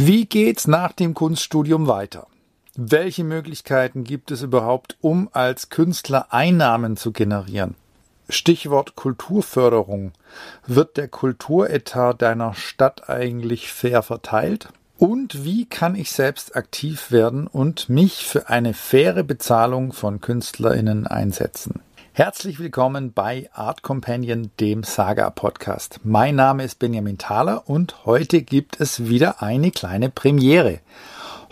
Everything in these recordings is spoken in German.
Wie geht's nach dem Kunststudium weiter? Welche Möglichkeiten gibt es überhaupt, um als Künstler Einnahmen zu generieren? Stichwort Kulturförderung. Wird der Kulturetat deiner Stadt eigentlich fair verteilt? Und wie kann ich selbst aktiv werden und mich für eine faire Bezahlung von Künstlerinnen einsetzen? Herzlich willkommen bei Art Companion, dem Saga Podcast. Mein Name ist Benjamin Thaler und heute gibt es wieder eine kleine Premiere.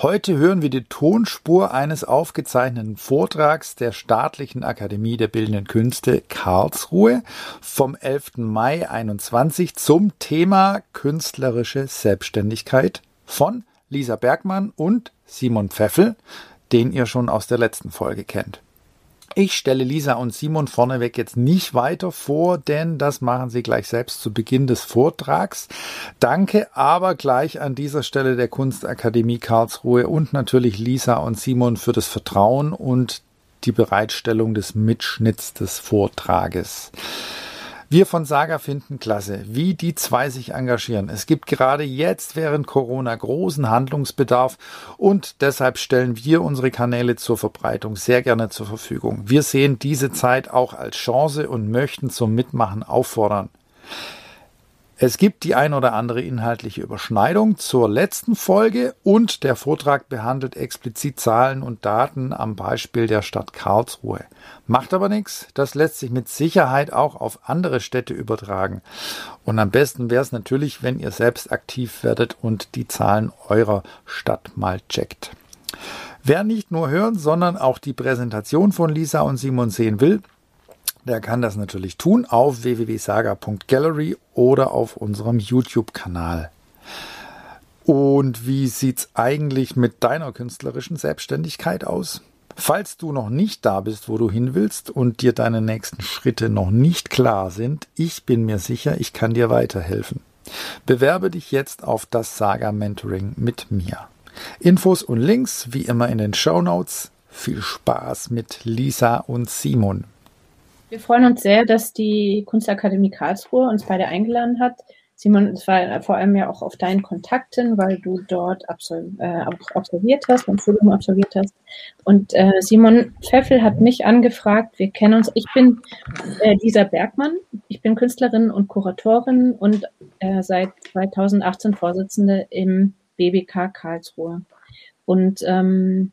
Heute hören wir die Tonspur eines aufgezeichneten Vortrags der Staatlichen Akademie der Bildenden Künste Karlsruhe vom 11. Mai 21 zum Thema künstlerische Selbstständigkeit von Lisa Bergmann und Simon Pfeffel, den ihr schon aus der letzten Folge kennt. Ich stelle Lisa und Simon vorneweg jetzt nicht weiter vor, denn das machen sie gleich selbst zu Beginn des Vortrags. Danke aber gleich an dieser Stelle der Kunstakademie Karlsruhe und natürlich Lisa und Simon für das Vertrauen und die Bereitstellung des Mitschnitts des Vortrages. Wir von Saga finden klasse, wie die zwei sich engagieren. Es gibt gerade jetzt während Corona großen Handlungsbedarf und deshalb stellen wir unsere Kanäle zur Verbreitung sehr gerne zur Verfügung. Wir sehen diese Zeit auch als Chance und möchten zum Mitmachen auffordern. Es gibt die ein oder andere inhaltliche Überschneidung zur letzten Folge und der Vortrag behandelt explizit Zahlen und Daten am Beispiel der Stadt Karlsruhe. Macht aber nichts, das lässt sich mit Sicherheit auch auf andere Städte übertragen. Und am besten wäre es natürlich, wenn ihr selbst aktiv werdet und die Zahlen eurer Stadt mal checkt. Wer nicht nur hören, sondern auch die Präsentation von Lisa und Simon sehen will, der kann das natürlich tun auf www.saga.gallery oder auf unserem YouTube-Kanal. Und wie sieht's eigentlich mit deiner künstlerischen Selbstständigkeit aus? Falls du noch nicht da bist, wo du hin willst und dir deine nächsten Schritte noch nicht klar sind, ich bin mir sicher, ich kann dir weiterhelfen. Bewerbe dich jetzt auf das Saga Mentoring mit mir. Infos und Links wie immer in den Show Notes. Viel Spaß mit Lisa und Simon. Wir freuen uns sehr, dass die Kunstakademie Karlsruhe uns beide eingeladen hat. Simon, es war vor allem ja auch auf deinen Kontakten, weil du dort absolv äh, absolviert hast, mein Studium absolviert hast. Und äh, Simon Pfeffel hat mich angefragt, wir kennen uns, ich bin äh, Lisa Bergmann, ich bin Künstlerin und Kuratorin und äh, seit 2018 Vorsitzende im BBK Karlsruhe. Und ähm,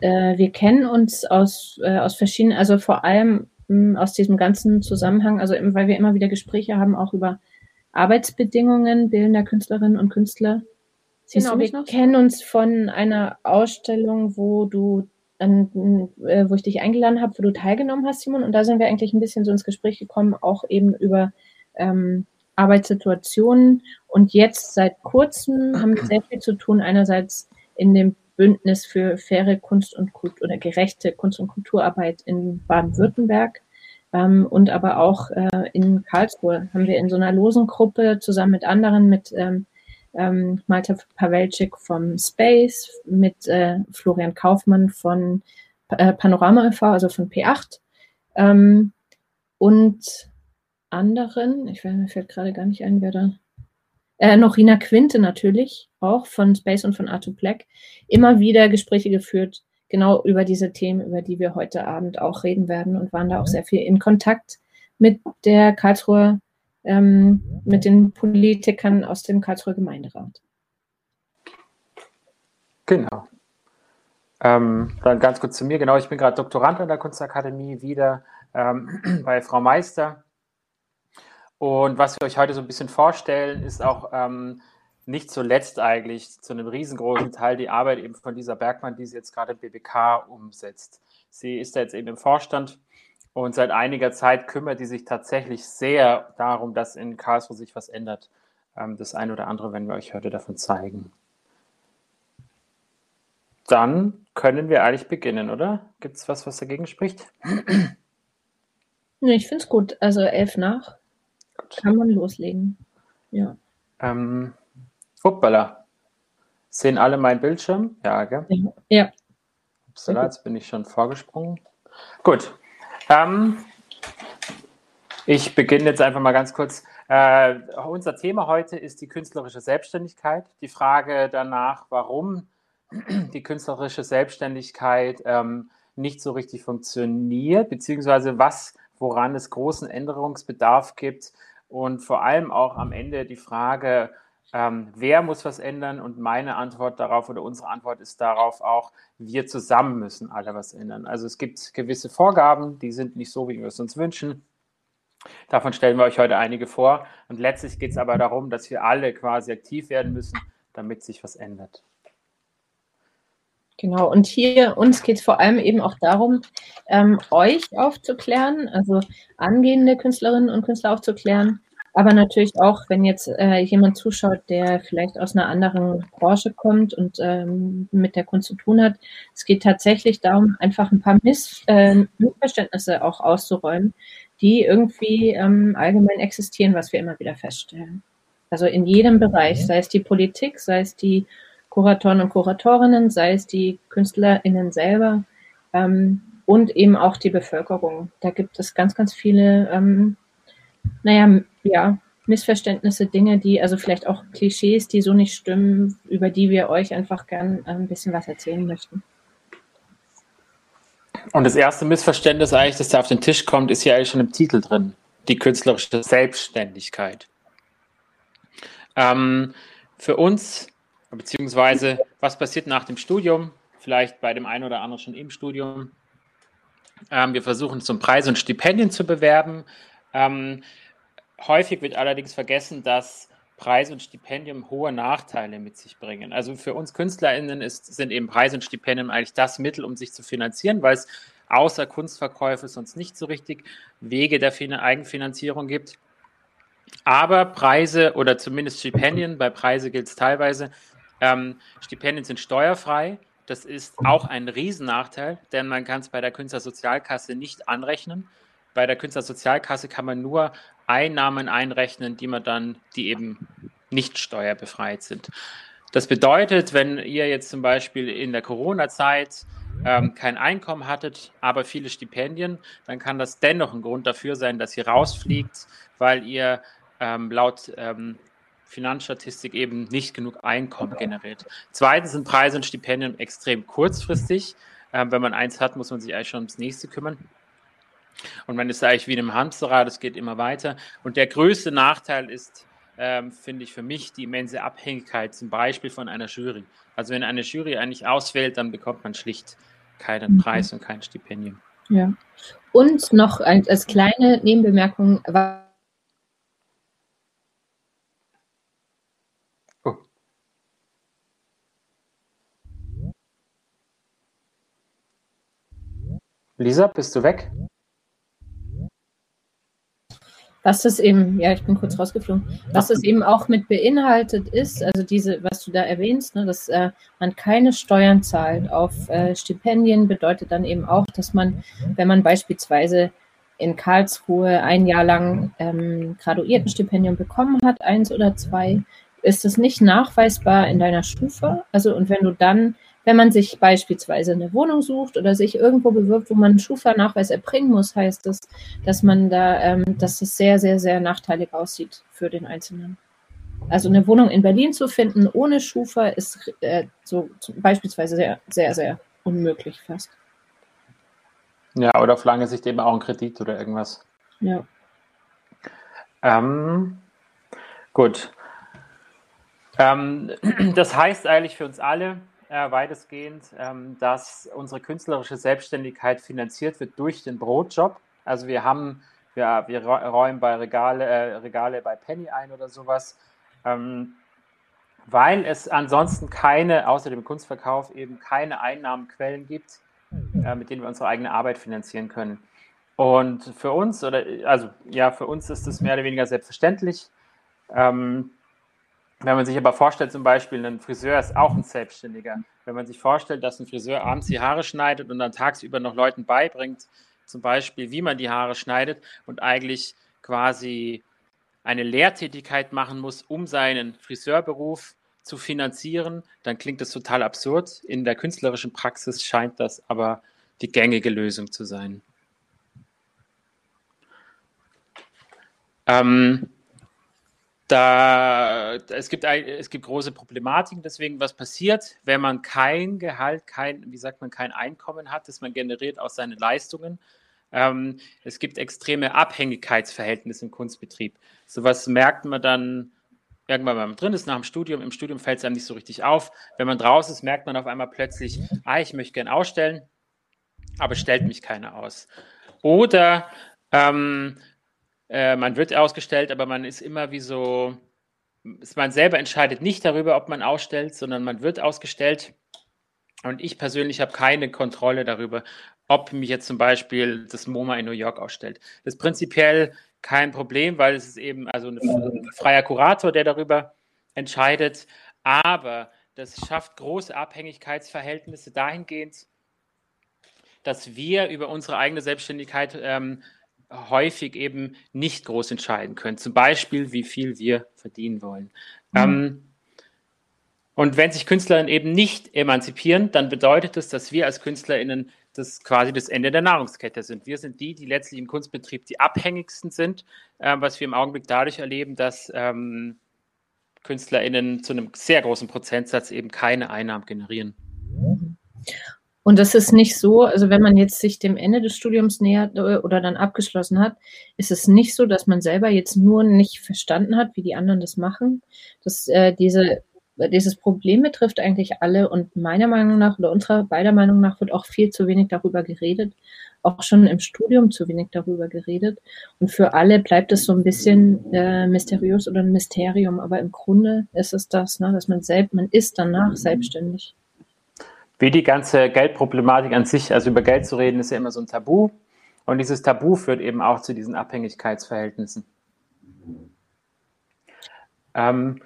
äh, wir kennen uns aus, äh, aus verschiedenen, also vor allem aus diesem ganzen Zusammenhang, also weil wir immer wieder Gespräche haben, auch über Arbeitsbedingungen bildender Künstlerinnen und Künstler. Genau, wir kennen uns von einer Ausstellung, wo du an, äh, wo ich dich eingeladen habe, wo du teilgenommen hast, Simon. Und da sind wir eigentlich ein bisschen so ins Gespräch gekommen, auch eben über ähm, Arbeitssituationen. Und jetzt seit kurzem haben wir sehr viel zu tun. Einerseits in dem Bündnis für faire Kunst und Kultur oder gerechte Kunst- und Kulturarbeit in Baden-Württemberg. Ähm, und aber auch äh, in Karlsruhe haben wir in so einer losen Gruppe zusammen mit anderen, mit ähm, ähm, Malta Pawelczyk vom Space, mit äh, Florian Kaufmann von äh, Panorama e.V., also von P8 ähm, und anderen, ich weiß, mir fällt gerade gar nicht ein, wer da äh, noch Rina Quinte natürlich, auch von Space und von Arto Black, immer wieder Gespräche geführt, genau über diese Themen, über die wir heute Abend auch reden werden und waren da auch mhm. sehr viel in Kontakt mit der Karlsruher, ähm, mit den Politikern aus dem Karlsruher Gemeinderat. Genau. Ähm, dann ganz kurz zu mir. Genau, ich bin gerade Doktorand an der Kunstakademie wieder ähm, bei Frau Meister und was wir euch heute so ein bisschen vorstellen, ist auch ähm, nicht zuletzt eigentlich zu einem riesengroßen Teil die Arbeit eben von Lisa Bergmann, die sie jetzt gerade im BBK umsetzt. Sie ist da jetzt eben im Vorstand und seit einiger Zeit kümmert sie sich tatsächlich sehr darum, dass in Karlsruhe sich was ändert. Ähm, das eine oder andere werden wir euch heute davon zeigen. Dann können wir eigentlich beginnen, oder? Gibt es was, was dagegen spricht? Nee, ich finde es gut. Also elf nach. Kann man loslegen. Ja. Ähm, hoppala. Sehen alle meinen Bildschirm? Ja, gell? Ja. ja. Upsala, jetzt bin ich schon vorgesprungen. Gut. Ähm, Ich beginne jetzt einfach mal ganz kurz. Äh, unser Thema heute ist die künstlerische Selbstständigkeit. Die Frage danach, warum die künstlerische Selbstständigkeit ähm, nicht so richtig funktioniert, beziehungsweise was, woran es großen Änderungsbedarf gibt und vor allem auch am Ende die Frage, ähm, wer muss was ändern? Und meine Antwort darauf oder unsere Antwort ist darauf auch, wir zusammen müssen alle was ändern. Also es gibt gewisse Vorgaben, die sind nicht so, wie wir es uns wünschen. Davon stellen wir euch heute einige vor. Und letztlich geht es aber darum, dass wir alle quasi aktiv werden müssen, damit sich was ändert. Genau, und hier uns geht es vor allem eben auch darum, ähm, euch aufzuklären, also angehende Künstlerinnen und Künstler aufzuklären, aber natürlich auch, wenn jetzt äh, jemand zuschaut, der vielleicht aus einer anderen Branche kommt und ähm, mit der Kunst zu tun hat. Es geht tatsächlich darum, einfach ein paar Miss, äh, Missverständnisse auch auszuräumen, die irgendwie ähm, allgemein existieren, was wir immer wieder feststellen. Also in jedem Bereich, sei es die Politik, sei es die Kuratoren und Kuratorinnen, sei es die KünstlerInnen selber ähm, und eben auch die Bevölkerung. Da gibt es ganz, ganz viele, ähm, naja, ja, Missverständnisse, Dinge, die, also vielleicht auch Klischees, die so nicht stimmen, über die wir euch einfach gern äh, ein bisschen was erzählen möchten. Und das erste Missverständnis eigentlich, das da auf den Tisch kommt, ist ja eigentlich schon im Titel drin. Die künstlerische Selbstständigkeit. Ähm, für uns, beziehungsweise was passiert nach dem Studium, vielleicht bei dem einen oder anderen schon im Studium. Ähm, wir versuchen zum Preis und Stipendien zu bewerben. Ähm, häufig wird allerdings vergessen, dass Preis und Stipendium hohe Nachteile mit sich bringen. Also für uns KünstlerInnen ist, sind eben Preis und Stipendium eigentlich das Mittel, um sich zu finanzieren, weil es außer Kunstverkäufe sonst nicht so richtig Wege der Eigenfinanzierung gibt. Aber Preise oder zumindest Stipendien, bei Preise gilt es teilweise, ähm, Stipendien sind steuerfrei. Das ist auch ein Riesennachteil, denn man kann es bei der Künstlersozialkasse nicht anrechnen. Bei der Künstlersozialkasse kann man nur Einnahmen einrechnen, die man dann, die eben nicht steuerbefreit sind. Das bedeutet, wenn ihr jetzt zum Beispiel in der Corona-Zeit ähm, kein Einkommen hattet, aber viele Stipendien, dann kann das dennoch ein Grund dafür sein, dass ihr rausfliegt, weil ihr ähm, laut ähm, Finanzstatistik eben nicht genug Einkommen generiert. Zweitens sind Preise und Stipendien extrem kurzfristig. Ähm, wenn man eins hat, muss man sich eigentlich schon ums nächste kümmern. Und man ist eigentlich wie in einem Hamsterrad, es geht immer weiter. Und der größte Nachteil ist, ähm, finde ich für mich, die immense Abhängigkeit zum Beispiel von einer Jury. Also wenn eine Jury eigentlich auswählt, dann bekommt man schlicht keinen mhm. Preis und kein Stipendium. Ja. Und noch als kleine Nebenbemerkung, Lisa, bist du weg? was das eben, ja, ich bin kurz rausgeflogen, was das eben auch mit beinhaltet ist, also diese, was du da erwähnst, ne, dass äh, man keine Steuern zahlt auf äh, Stipendien, bedeutet dann eben auch, dass man, wenn man beispielsweise in Karlsruhe ein Jahr lang ähm, Graduiertenstipendium bekommen hat, eins oder zwei, ist es nicht nachweisbar in deiner Stufe. Also, und wenn du dann wenn man sich beispielsweise eine Wohnung sucht oder sich irgendwo bewirbt, wo man einen Schufa-Nachweis erbringen muss, heißt das, dass man da, ähm, dass es sehr, sehr, sehr nachteilig aussieht für den Einzelnen. Also eine Wohnung in Berlin zu finden ohne Schufa ist äh, so beispielsweise sehr, sehr, sehr unmöglich fast. Ja, oder auf lange Sicht eben auch ein Kredit oder irgendwas. Ja. Ähm, gut. Ähm, das heißt eigentlich für uns alle, äh, weitestgehend, ähm, dass unsere künstlerische Selbstständigkeit finanziert wird durch den Brotjob. Also wir haben, ja, wir räumen bei Regale, äh, Regale bei Penny ein oder sowas, ähm, weil es ansonsten keine, außer dem Kunstverkauf, eben keine Einnahmenquellen gibt, äh, mit denen wir unsere eigene Arbeit finanzieren können. Und für uns, oder also ja, für uns ist es mehr oder weniger selbstverständlich. Ähm, wenn man sich aber vorstellt, zum Beispiel, ein Friseur ist auch ein Selbstständiger. Wenn man sich vorstellt, dass ein Friseur abends die Haare schneidet und dann tagsüber noch Leuten beibringt, zum Beispiel, wie man die Haare schneidet und eigentlich quasi eine Lehrtätigkeit machen muss, um seinen Friseurberuf zu finanzieren, dann klingt das total absurd. In der künstlerischen Praxis scheint das aber die gängige Lösung zu sein. Ähm, da, es, gibt, es gibt große Problematiken, deswegen, was passiert, wenn man kein Gehalt, kein, wie sagt man, kein Einkommen hat, das man generiert aus seinen Leistungen. Ähm, es gibt extreme Abhängigkeitsverhältnisse im Kunstbetrieb. Sowas merkt man dann irgendwann, wenn man drin ist, nach dem Studium. Im Studium fällt es einem nicht so richtig auf. Wenn man draußen ist, merkt man auf einmal plötzlich, ah, ich möchte gern ausstellen, aber stellt mich keiner aus. Oder ähm, äh, man wird ausgestellt, aber man ist immer wie so, man selber entscheidet nicht darüber, ob man ausstellt, sondern man wird ausgestellt. Und ich persönlich habe keine Kontrolle darüber, ob mich jetzt zum Beispiel das MoMA in New York ausstellt. Das ist prinzipiell kein Problem, weil es ist eben also ein freier Kurator, der darüber entscheidet. Aber das schafft große Abhängigkeitsverhältnisse dahingehend, dass wir über unsere eigene Selbstständigkeit ähm, häufig eben nicht groß entscheiden können. Zum Beispiel, wie viel wir verdienen wollen. Mhm. Ähm, und wenn sich Künstlerinnen eben nicht emanzipieren, dann bedeutet das, dass wir als KünstlerInnen das quasi das Ende der Nahrungskette sind. Wir sind die, die letztlich im Kunstbetrieb die abhängigsten sind, äh, was wir im Augenblick dadurch erleben, dass ähm, KünstlerInnen zu einem sehr großen Prozentsatz eben keine Einnahmen generieren. Und das ist nicht so, also wenn man jetzt sich dem Ende des Studiums nähert äh, oder dann abgeschlossen hat, ist es nicht so, dass man selber jetzt nur nicht verstanden hat, wie die anderen das machen. Dass äh, diese, dieses Problem betrifft eigentlich alle und meiner Meinung nach oder unserer beider Meinung nach wird auch viel zu wenig darüber geredet, auch schon im Studium zu wenig darüber geredet. Und für alle bleibt es so ein bisschen äh, mysteriös oder ein Mysterium, aber im Grunde ist es das, ne, dass man selbst, man ist danach selbstständig. Wie die ganze Geldproblematik an sich, also über Geld zu reden, ist ja immer so ein Tabu. Und dieses Tabu führt eben auch zu diesen Abhängigkeitsverhältnissen. Ähm,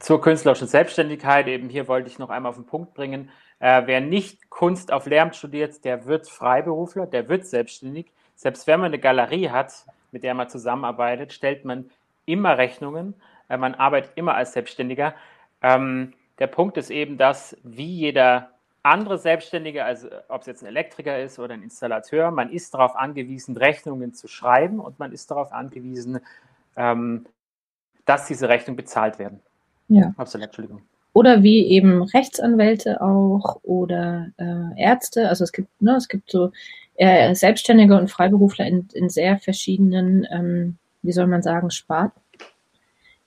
zur künstlerischen Selbstständigkeit, eben hier wollte ich noch einmal auf den Punkt bringen. Äh, wer nicht Kunst auf Lehramt studiert, der wird Freiberufler, der wird selbstständig. Selbst wenn man eine Galerie hat, mit der man zusammenarbeitet, stellt man immer Rechnungen. Äh, man arbeitet immer als Selbstständiger. Ähm, der Punkt ist eben, dass wie jeder andere Selbstständige, also ob es jetzt ein Elektriker ist oder ein Installateur, man ist darauf angewiesen, Rechnungen zu schreiben und man ist darauf angewiesen, ähm, dass diese Rechnungen bezahlt werden. Ja. Absolut, Entschuldigung. Oder wie eben Rechtsanwälte auch oder äh, Ärzte. Also es gibt, ne, es gibt so äh, Selbstständige und Freiberufler in, in sehr verschiedenen, ähm, wie soll man sagen, Sparten.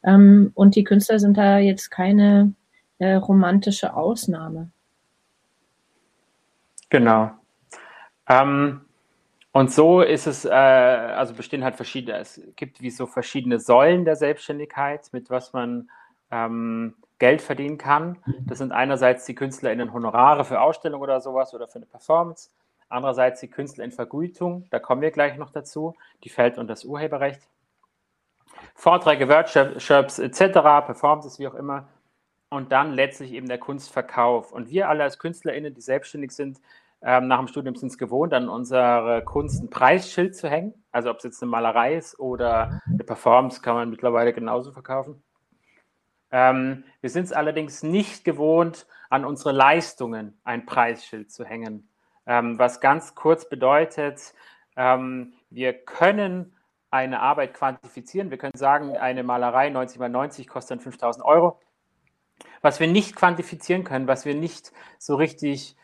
Ähm, und die Künstler sind da jetzt keine äh, romantische Ausnahme. Genau. Ähm, und so ist es, äh, also bestehen halt verschiedene, es gibt wie so verschiedene Säulen der Selbstständigkeit, mit was man ähm, Geld verdienen kann. Das sind einerseits die KünstlerInnen Honorare für Ausstellungen oder sowas oder für eine Performance. Andererseits die Künstler in Vergütung, da kommen wir gleich noch dazu, die fällt unter das Urheberrecht. Vorträge, Workshops etc., Performances, wie auch immer, und dann letztlich eben der Kunstverkauf. Und wir alle als KünstlerInnen, die selbstständig sind, ähm, nach dem Studium sind es gewohnt, an unsere Kunst ein Preisschild zu hängen. Also ob es jetzt eine Malerei ist oder eine Performance, kann man mittlerweile genauso verkaufen. Ähm, wir sind es allerdings nicht gewohnt, an unsere Leistungen ein Preisschild zu hängen. Ähm, was ganz kurz bedeutet, ähm, wir können eine Arbeit quantifizieren. Wir können sagen, eine Malerei 90 mal 90 kostet dann 5000 Euro. Was wir nicht quantifizieren können, was wir nicht so richtig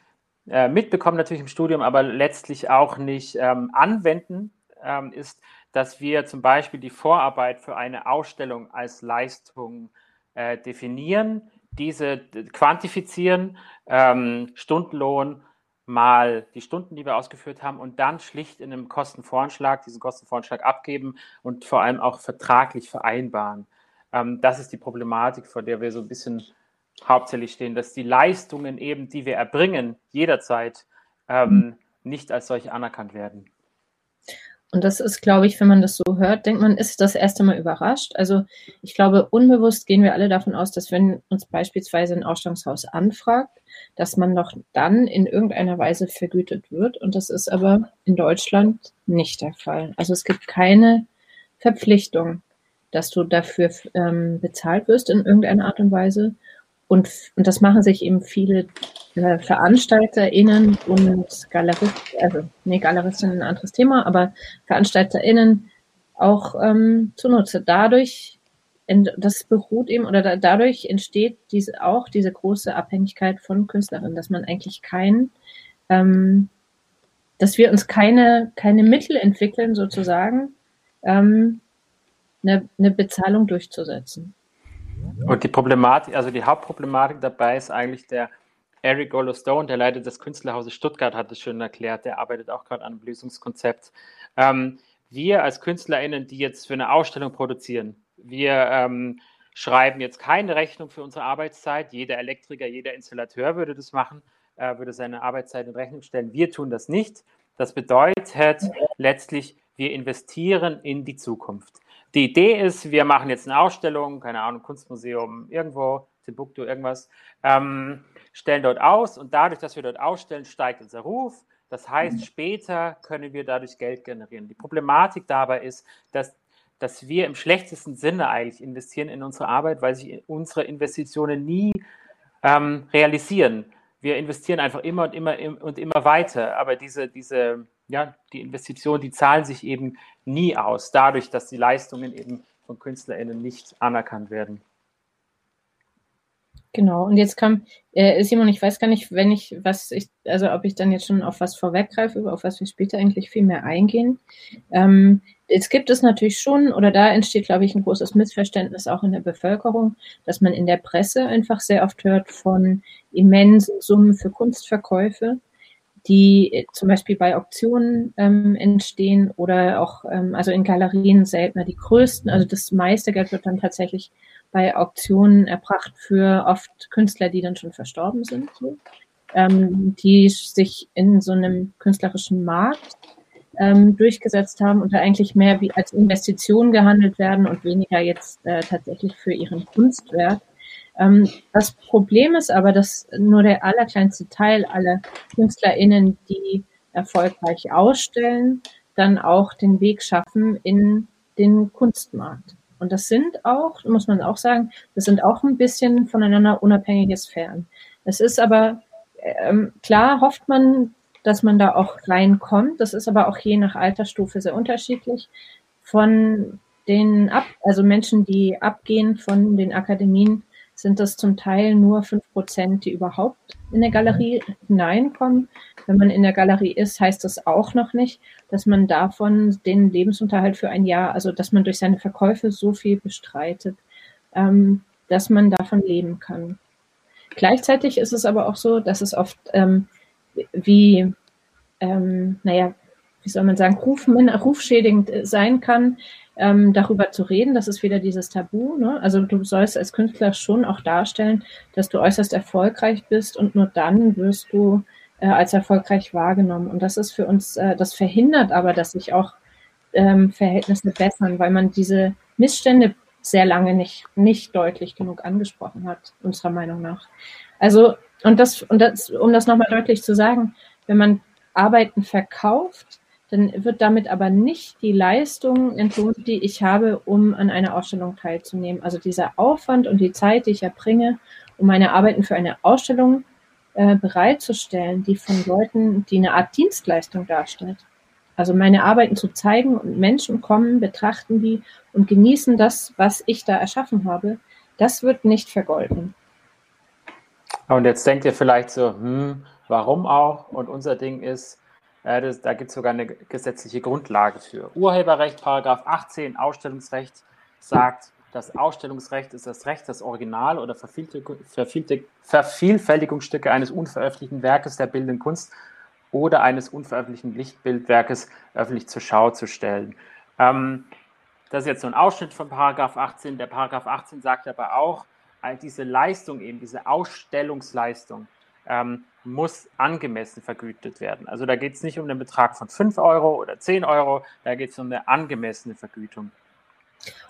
äh, mitbekommen, natürlich im Studium, aber letztlich auch nicht ähm, anwenden, ähm, ist, dass wir zum Beispiel die Vorarbeit für eine Ausstellung als Leistung äh, definieren, diese quantifizieren, ähm, Stundenlohn mal die Stunden, die wir ausgeführt haben und dann schlicht in einem Kostenvoranschlag diesen Kostenvoranschlag abgeben und vor allem auch vertraglich vereinbaren. Ähm, das ist die Problematik, vor der wir so ein bisschen hauptsächlich stehen, dass die Leistungen eben, die wir erbringen, jederzeit ähm, nicht als solche anerkannt werden. Und das ist, glaube ich, wenn man das so hört, denkt man, ist das erste Mal überrascht. Also ich glaube, unbewusst gehen wir alle davon aus, dass wenn uns beispielsweise ein Ausstellungshaus anfragt, dass man doch dann in irgendeiner Weise vergütet wird. Und das ist aber in Deutschland nicht der Fall. Also es gibt keine Verpflichtung, dass du dafür ähm, bezahlt wirst in irgendeiner Art und Weise. Und, und das machen sich eben viele äh, VeranstalterInnen und Galeristen, also nee, Galeristen ein anderes Thema, aber VeranstalterInnen auch ähm, zunutze. Dadurch, das beruht eben oder da, dadurch entsteht diese, auch diese große Abhängigkeit von Künstlerinnen, dass man eigentlich kein, ähm, dass wir uns keine, keine Mittel entwickeln, sozusagen, ähm, eine, eine Bezahlung durchzusetzen. Und die Problematik, also die Hauptproblematik dabei ist eigentlich der Eric Golostone, der Leiter des Künstlerhauses Stuttgart, hat es schön erklärt. Der arbeitet auch gerade an einem Lösungskonzept. Ähm, wir als KünstlerInnen, die jetzt für eine Ausstellung produzieren, wir ähm, schreiben jetzt keine Rechnung für unsere Arbeitszeit. Jeder Elektriker, jeder Installateur würde das machen, äh, würde seine Arbeitszeit in Rechnung stellen. Wir tun das nicht. Das bedeutet letztlich, wir investieren in die Zukunft. Die Idee ist, wir machen jetzt eine Ausstellung, keine Ahnung, Kunstmuseum irgendwo, Timbuktu, irgendwas, ähm, stellen dort aus und dadurch, dass wir dort ausstellen, steigt unser Ruf. Das heißt, später können wir dadurch Geld generieren. Die Problematik dabei ist, dass, dass wir im schlechtesten Sinne eigentlich investieren in unsere Arbeit, weil sich unsere Investitionen nie ähm, realisieren. Wir investieren einfach immer und immer und immer weiter, aber diese, diese, ja, die Investitionen, die zahlen sich eben nie aus, dadurch, dass die Leistungen eben von KünstlerInnen nicht anerkannt werden. Genau, und jetzt kam, äh, Simon, ich weiß gar nicht, wenn ich, was ich, also ob ich dann jetzt schon auf was vorweggreife, auf was wir später eigentlich viel mehr eingehen. Ähm, jetzt gibt es natürlich schon, oder da entsteht, glaube ich, ein großes Missverständnis auch in der Bevölkerung, dass man in der Presse einfach sehr oft hört von immensen Summen für Kunstverkäufe, die äh, zum Beispiel bei Auktionen ähm, entstehen oder auch, ähm, also in Galerien seltener die größten, also das meiste Geld wird dann tatsächlich bei Auktionen erbracht für oft Künstler, die dann schon verstorben sind, so, ähm, die sich in so einem künstlerischen Markt ähm, durchgesetzt haben und da eigentlich mehr wie als Investition gehandelt werden und weniger jetzt äh, tatsächlich für ihren Kunstwert. Ähm, das Problem ist aber, dass nur der allerkleinste Teil aller KünstlerInnen, die erfolgreich ausstellen, dann auch den Weg schaffen in den Kunstmarkt. Und das sind auch, muss man auch sagen, das sind auch ein bisschen voneinander unabhängige Sphären. Es ist aber ähm, klar, hofft man, dass man da auch reinkommt. Das ist aber auch je nach Altersstufe sehr unterschiedlich. Von den ab, also Menschen, die abgehen von den Akademien, sind das zum Teil nur fünf Prozent, die überhaupt in der Galerie hineinkommen. Wenn man in der Galerie ist, heißt das auch noch nicht, dass man davon den Lebensunterhalt für ein Jahr, also dass man durch seine Verkäufe so viel bestreitet, ähm, dass man davon leben kann. Gleichzeitig ist es aber auch so, dass es oft ähm, wie, ähm, naja, wie soll man sagen, ruf, rufschädigend sein kann, ähm, darüber zu reden. Das ist wieder dieses Tabu. Ne? Also du sollst als Künstler schon auch darstellen, dass du äußerst erfolgreich bist und nur dann wirst du äh, als erfolgreich wahrgenommen. Und das ist für uns, äh, das verhindert aber, dass sich auch ähm, Verhältnisse bessern, weil man diese Missstände sehr lange nicht, nicht deutlich genug angesprochen hat, unserer Meinung nach. Also, und das, und das, um das nochmal deutlich zu sagen, wenn man Arbeiten verkauft, dann wird damit aber nicht die Leistung entlohnt, die ich habe, um an einer Ausstellung teilzunehmen. Also dieser Aufwand und die Zeit, die ich erbringe, um meine Arbeiten für eine Ausstellung äh, bereitzustellen, die von Leuten, die eine Art Dienstleistung darstellt. Also meine Arbeiten zu zeigen und Menschen kommen, betrachten die und genießen das, was ich da erschaffen habe, das wird nicht vergolten. Und jetzt denkt ihr vielleicht so, hm, warum auch? Und unser Ding ist, äh, das, da gibt es sogar eine gesetzliche Grundlage für. Urheberrecht, Paragraph 18, Ausstellungsrecht sagt, das Ausstellungsrecht ist das Recht, das Original oder Vervielfältigungsstücke eines unveröffentlichten Werkes der bildenden Kunst oder eines unveröffentlichten Lichtbildwerkes öffentlich zur Schau zu stellen. Ähm, das ist jetzt so ein Ausschnitt von Paragraph 18. Der Paragraph 18 sagt aber auch, diese Leistung eben, diese Ausstellungsleistung, ähm, muss angemessen vergütet werden. Also da geht es nicht um den Betrag von 5 Euro oder 10 Euro, da geht es um eine angemessene Vergütung.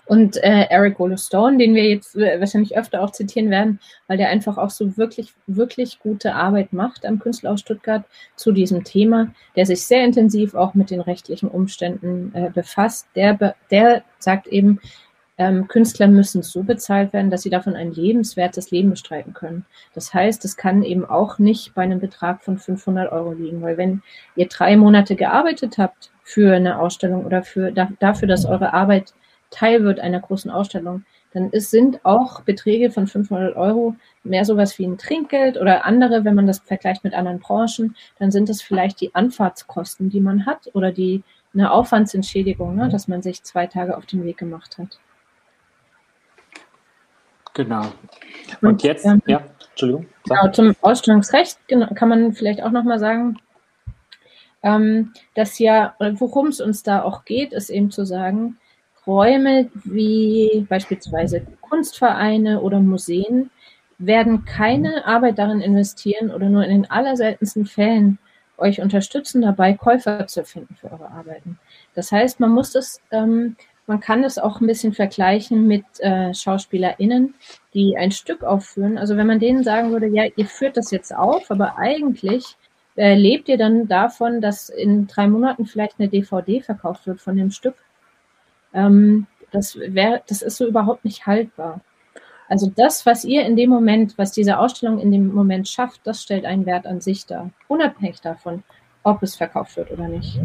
Und äh, Eric Wolostone, den wir jetzt äh, wahrscheinlich öfter auch zitieren werden, weil der einfach auch so wirklich, wirklich gute Arbeit macht am Künstlerhaus Stuttgart zu diesem Thema, der sich sehr intensiv auch mit den rechtlichen Umständen äh, befasst. Der, der sagt eben, ähm, Künstler müssen so bezahlt werden, dass sie davon ein lebenswertes Leben bestreiten können. Das heißt, es kann eben auch nicht bei einem Betrag von 500 Euro liegen, weil wenn ihr drei Monate gearbeitet habt für eine Ausstellung oder für, dafür, dass eure Arbeit Teil wird einer großen Ausstellung, dann ist, sind auch Beträge von 500 Euro mehr sowas wie ein Trinkgeld oder andere, wenn man das vergleicht mit anderen Branchen, dann sind das vielleicht die Anfahrtskosten, die man hat oder die eine Aufwandsentschädigung, ne, dass man sich zwei Tage auf den Weg gemacht hat. Genau. Und, Und jetzt, ähm, ja, Entschuldigung. Genau, zum Ausstellungsrecht genau, kann man vielleicht auch nochmal sagen, ähm, dass ja, worum es uns da auch geht, ist eben zu sagen, Räume wie beispielsweise Kunstvereine oder Museen werden keine Arbeit darin investieren oder nur in den allerseltensten Fällen euch unterstützen dabei, Käufer zu finden für eure Arbeiten. Das heißt, man muss das, ähm, man kann es auch ein bisschen vergleichen mit äh, SchauspielerInnen, die ein Stück aufführen. Also wenn man denen sagen würde, ja, ihr führt das jetzt auf, aber eigentlich äh, lebt ihr dann davon, dass in drei Monaten vielleicht eine DVD verkauft wird von dem Stück, ähm, das wäre, das ist so überhaupt nicht haltbar. Also das, was ihr in dem Moment, was diese Ausstellung in dem Moment schafft, das stellt einen Wert an sich dar, unabhängig davon, ob es verkauft wird oder nicht.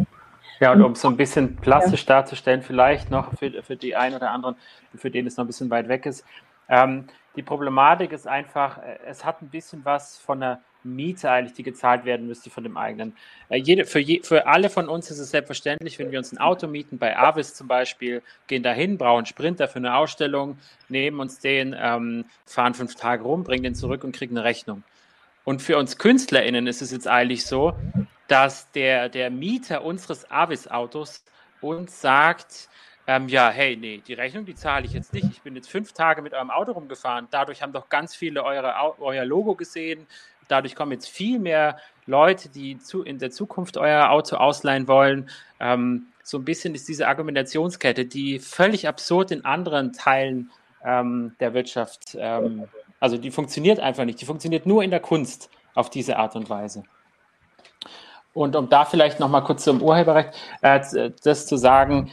Ja, und um es so ein bisschen plastisch ja. darzustellen, vielleicht noch für, für die einen oder anderen, für den es noch ein bisschen weit weg ist. Ähm, die Problematik ist einfach, es hat ein bisschen was von einer Miete eigentlich, die gezahlt werden müsste von dem eigenen. Äh, jede, für, je, für alle von uns ist es selbstverständlich, wenn wir uns ein Auto mieten, bei Avis zum Beispiel, gehen dahin, brauchen Sprinter für eine Ausstellung, nehmen uns den, ähm, fahren fünf Tage rum, bringen den zurück und kriegen eine Rechnung. Und für uns KünstlerInnen ist es jetzt eigentlich so, dass der, der Mieter unseres Avis-Autos uns sagt, ähm, ja, hey, nee, die Rechnung, die zahle ich jetzt nicht. Ich bin jetzt fünf Tage mit eurem Auto rumgefahren. Dadurch haben doch ganz viele eure, euer Logo gesehen. Dadurch kommen jetzt viel mehr Leute, die zu, in der Zukunft euer Auto ausleihen wollen. Ähm, so ein bisschen ist diese Argumentationskette, die völlig absurd in anderen Teilen ähm, der Wirtschaft, ähm, also die funktioniert einfach nicht. Die funktioniert nur in der Kunst auf diese Art und Weise. Und um da vielleicht nochmal kurz zum Urheberrecht äh, das zu sagen,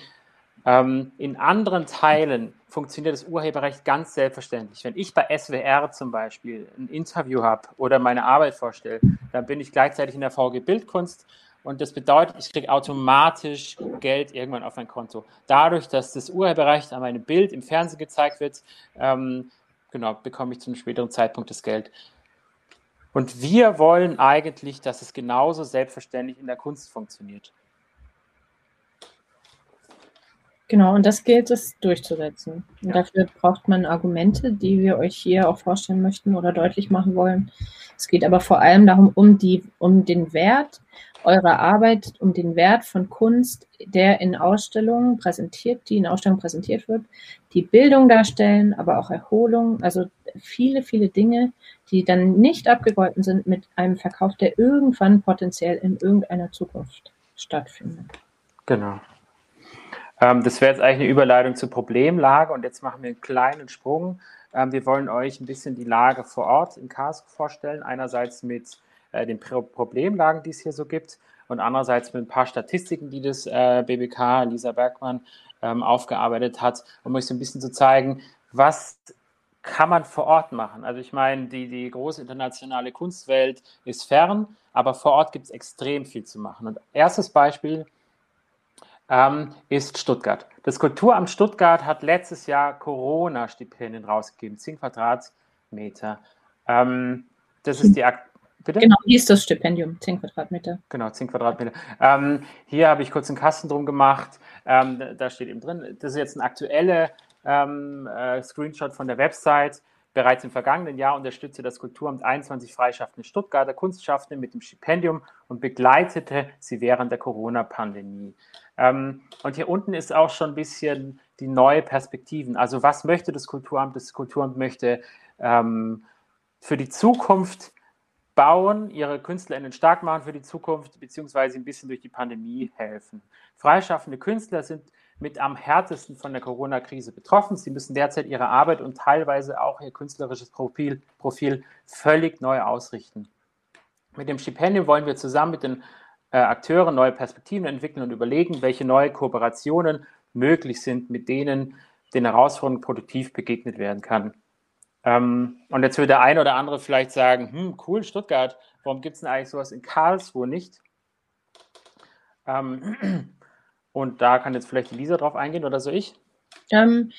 ähm, in anderen Teilen funktioniert das Urheberrecht ganz selbstverständlich. Wenn ich bei SWR zum Beispiel ein Interview habe oder meine Arbeit vorstelle, dann bin ich gleichzeitig in der VG Bildkunst und das bedeutet, ich kriege automatisch Geld irgendwann auf mein Konto. Dadurch, dass das Urheberrecht an meinem Bild im Fernsehen gezeigt wird, ähm, genau, bekomme ich zu einem späteren Zeitpunkt das Geld. Und wir wollen eigentlich, dass es genauso selbstverständlich in der Kunst funktioniert. Genau, und das gilt es durchzusetzen. Und ja. dafür braucht man Argumente, die wir euch hier auch vorstellen möchten oder deutlich machen wollen. Es geht aber vor allem darum, um, die, um den Wert eurer Arbeit, um den Wert von Kunst, der in Ausstellungen präsentiert, die in Ausstellungen präsentiert wird, die Bildung darstellen, aber auch Erholung, also viele, viele Dinge, die dann nicht abgegolten sind mit einem Verkauf, der irgendwann potenziell in irgendeiner Zukunft stattfindet. Genau. Ähm, das wäre jetzt eigentlich eine Überleitung zur Problemlage und jetzt machen wir einen kleinen Sprung. Ähm, wir wollen euch ein bisschen die Lage vor Ort in Karlsruhe vorstellen. Einerseits mit äh, den Pro Problemlagen, die es hier so gibt und andererseits mit ein paar Statistiken, die das äh, BBK, Lisa Bergmann, ähm, aufgearbeitet hat, um euch so ein bisschen zu zeigen, was kann man vor Ort machen. Also ich meine, die, die große internationale Kunstwelt ist fern, aber vor Ort gibt es extrem viel zu machen. Und erstes Beispiel, ähm, ist Stuttgart. Das Kulturamt Stuttgart hat letztes Jahr Corona-Stipendien rausgegeben, 10 Quadratmeter. Ähm, das ist die Ak Bitte? Genau, hier ist das Stipendium, 10 Quadratmeter. Genau, 10 Quadratmeter. Ähm, hier habe ich kurz einen Kasten drum gemacht. Ähm, da steht eben drin, das ist jetzt ein aktueller ähm, äh, Screenshot von der Website. Bereits im vergangenen Jahr unterstützte das Kulturamt 21 freischaffende Stuttgarter Kunstschaffende mit dem Stipendium und begleitete sie während der Corona-Pandemie. Ähm, und hier unten ist auch schon ein bisschen die neue Perspektiven. Also was möchte das Kulturamt? Das Kulturamt möchte ähm, für die Zukunft bauen, ihre KünstlerInnen stark machen für die Zukunft, beziehungsweise ein bisschen durch die Pandemie helfen. Freischaffende Künstler sind mit am härtesten von der Corona-Krise betroffen. Sie müssen derzeit ihre Arbeit und teilweise auch ihr künstlerisches Profil, Profil völlig neu ausrichten. Mit dem Stipendium wollen wir zusammen mit den äh, Akteure neue Perspektiven entwickeln und überlegen, welche neue Kooperationen möglich sind, mit denen den Herausforderungen produktiv begegnet werden kann. Ähm, und jetzt wird der eine oder andere vielleicht sagen, hm, cool, Stuttgart, warum gibt es denn eigentlich sowas in Karlsruhe nicht? Ähm, Und da kann jetzt vielleicht Lisa drauf eingehen oder so ich? Ähm,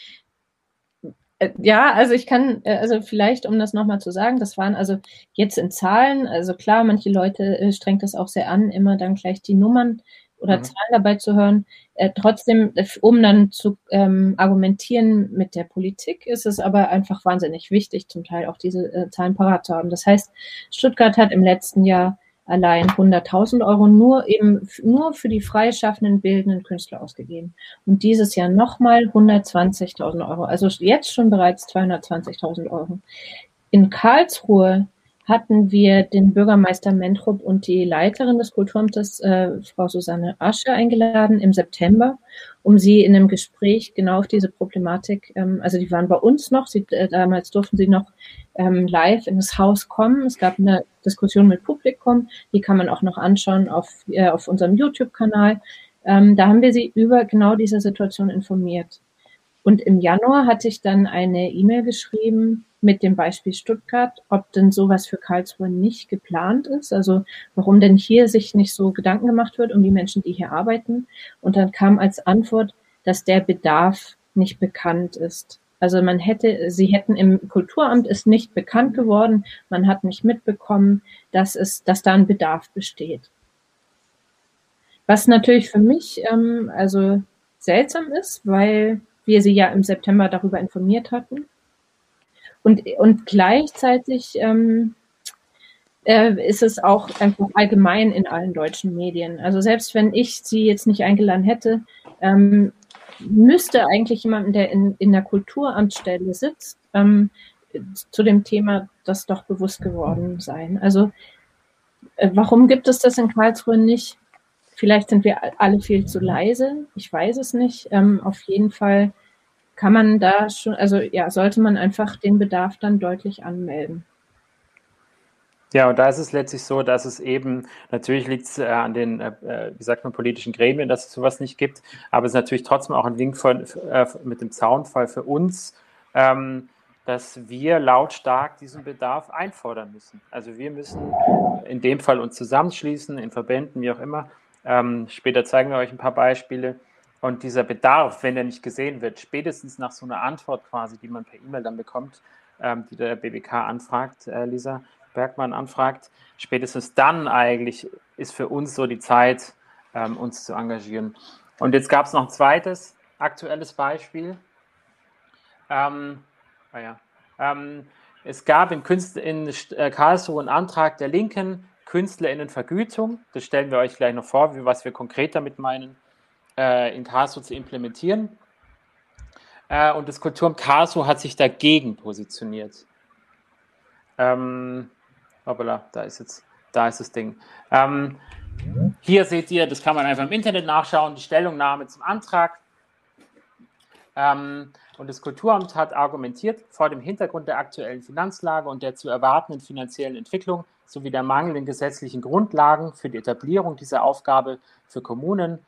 äh, ja, also ich kann, äh, also vielleicht, um das nochmal zu sagen, das waren also jetzt in Zahlen, also klar, manche Leute äh, strengt das auch sehr an, immer dann gleich die Nummern oder mhm. Zahlen dabei zu hören. Äh, trotzdem, um dann zu ähm, argumentieren mit der Politik, ist es aber einfach wahnsinnig wichtig, zum Teil auch diese äh, Zahlen parat zu haben. Das heißt, Stuttgart hat im letzten Jahr allein 100.000 Euro nur eben nur für die freischaffenden bildenden Künstler ausgegeben. Und dieses Jahr nochmal 120.000 Euro. Also jetzt schon bereits 220.000 Euro. In Karlsruhe hatten wir den Bürgermeister Mentrup und die Leiterin des Kulturamtes, äh, Frau Susanne Asche, eingeladen im September, um sie in einem Gespräch genau auf diese Problematik, ähm, also die waren bei uns noch, sie, äh, damals durften sie noch ähm, live in das Haus kommen. Es gab eine Diskussion mit Publikum, die kann man auch noch anschauen auf, äh, auf unserem YouTube-Kanal. Ähm, da haben wir sie über genau diese Situation informiert. Und im Januar hatte ich dann eine E-Mail geschrieben mit dem Beispiel Stuttgart, ob denn sowas für Karlsruhe nicht geplant ist. Also warum denn hier sich nicht so Gedanken gemacht wird um die Menschen, die hier arbeiten. Und dann kam als Antwort, dass der Bedarf nicht bekannt ist. Also man hätte, sie hätten im Kulturamt ist nicht bekannt geworden, man hat nicht mitbekommen, dass es, dass da ein Bedarf besteht. Was natürlich für mich ähm, also seltsam ist, weil wir sie ja im September darüber informiert hatten. Und, und gleichzeitig ähm, äh, ist es auch einfach allgemein in allen deutschen Medien. Also selbst wenn ich sie jetzt nicht eingeladen hätte, ähm, müsste eigentlich jemandem, der in, in der Kulturamtsstelle sitzt, ähm, zu dem Thema das doch bewusst geworden sein. Also äh, warum gibt es das in Karlsruhe nicht? Vielleicht sind wir alle viel zu leise. Ich weiß es nicht. Ähm, auf jeden Fall kann man da schon, also ja, sollte man einfach den Bedarf dann deutlich anmelden. Ja, und da ist es letztlich so, dass es eben, natürlich liegt es äh, an den, äh, äh, wie sagt man, politischen Gremien, dass es sowas nicht gibt, aber es ist natürlich trotzdem auch ein Wink von, äh, mit dem Zaunfall für uns, ähm, dass wir lautstark diesen Bedarf einfordern müssen. Also wir müssen in dem Fall uns zusammenschließen, in Verbänden, wie auch immer. Ähm, später zeigen wir euch ein paar Beispiele. Und dieser Bedarf, wenn er nicht gesehen wird, spätestens nach so einer Antwort quasi, die man per E-Mail dann bekommt, ähm, die der BBK anfragt, äh, Lisa, Bergmann anfragt, spätestens dann eigentlich ist für uns so die Zeit, ähm, uns zu engagieren. Und jetzt gab es noch ein zweites aktuelles Beispiel. Ähm, oh ja, ähm, es gab in, Künst in äh, Karlsruhe einen Antrag der Linken, KünstlerInnenvergütung. Das stellen wir euch gleich noch vor, wie, was wir konkret damit meinen, äh, in Karlsruhe zu implementieren. Äh, und das Kulturamt Karlsruhe hat sich dagegen positioniert. Ähm, Hoppala, da ist jetzt, da ist das Ding. Ähm, hier seht ihr, das kann man einfach im Internet nachschauen, die Stellungnahme zum Antrag. Ähm, und das Kulturamt hat argumentiert, vor dem Hintergrund der aktuellen Finanzlage und der zu erwartenden finanziellen Entwicklung sowie der mangelnden gesetzlichen Grundlagen für die Etablierung dieser Aufgabe für Kommunen,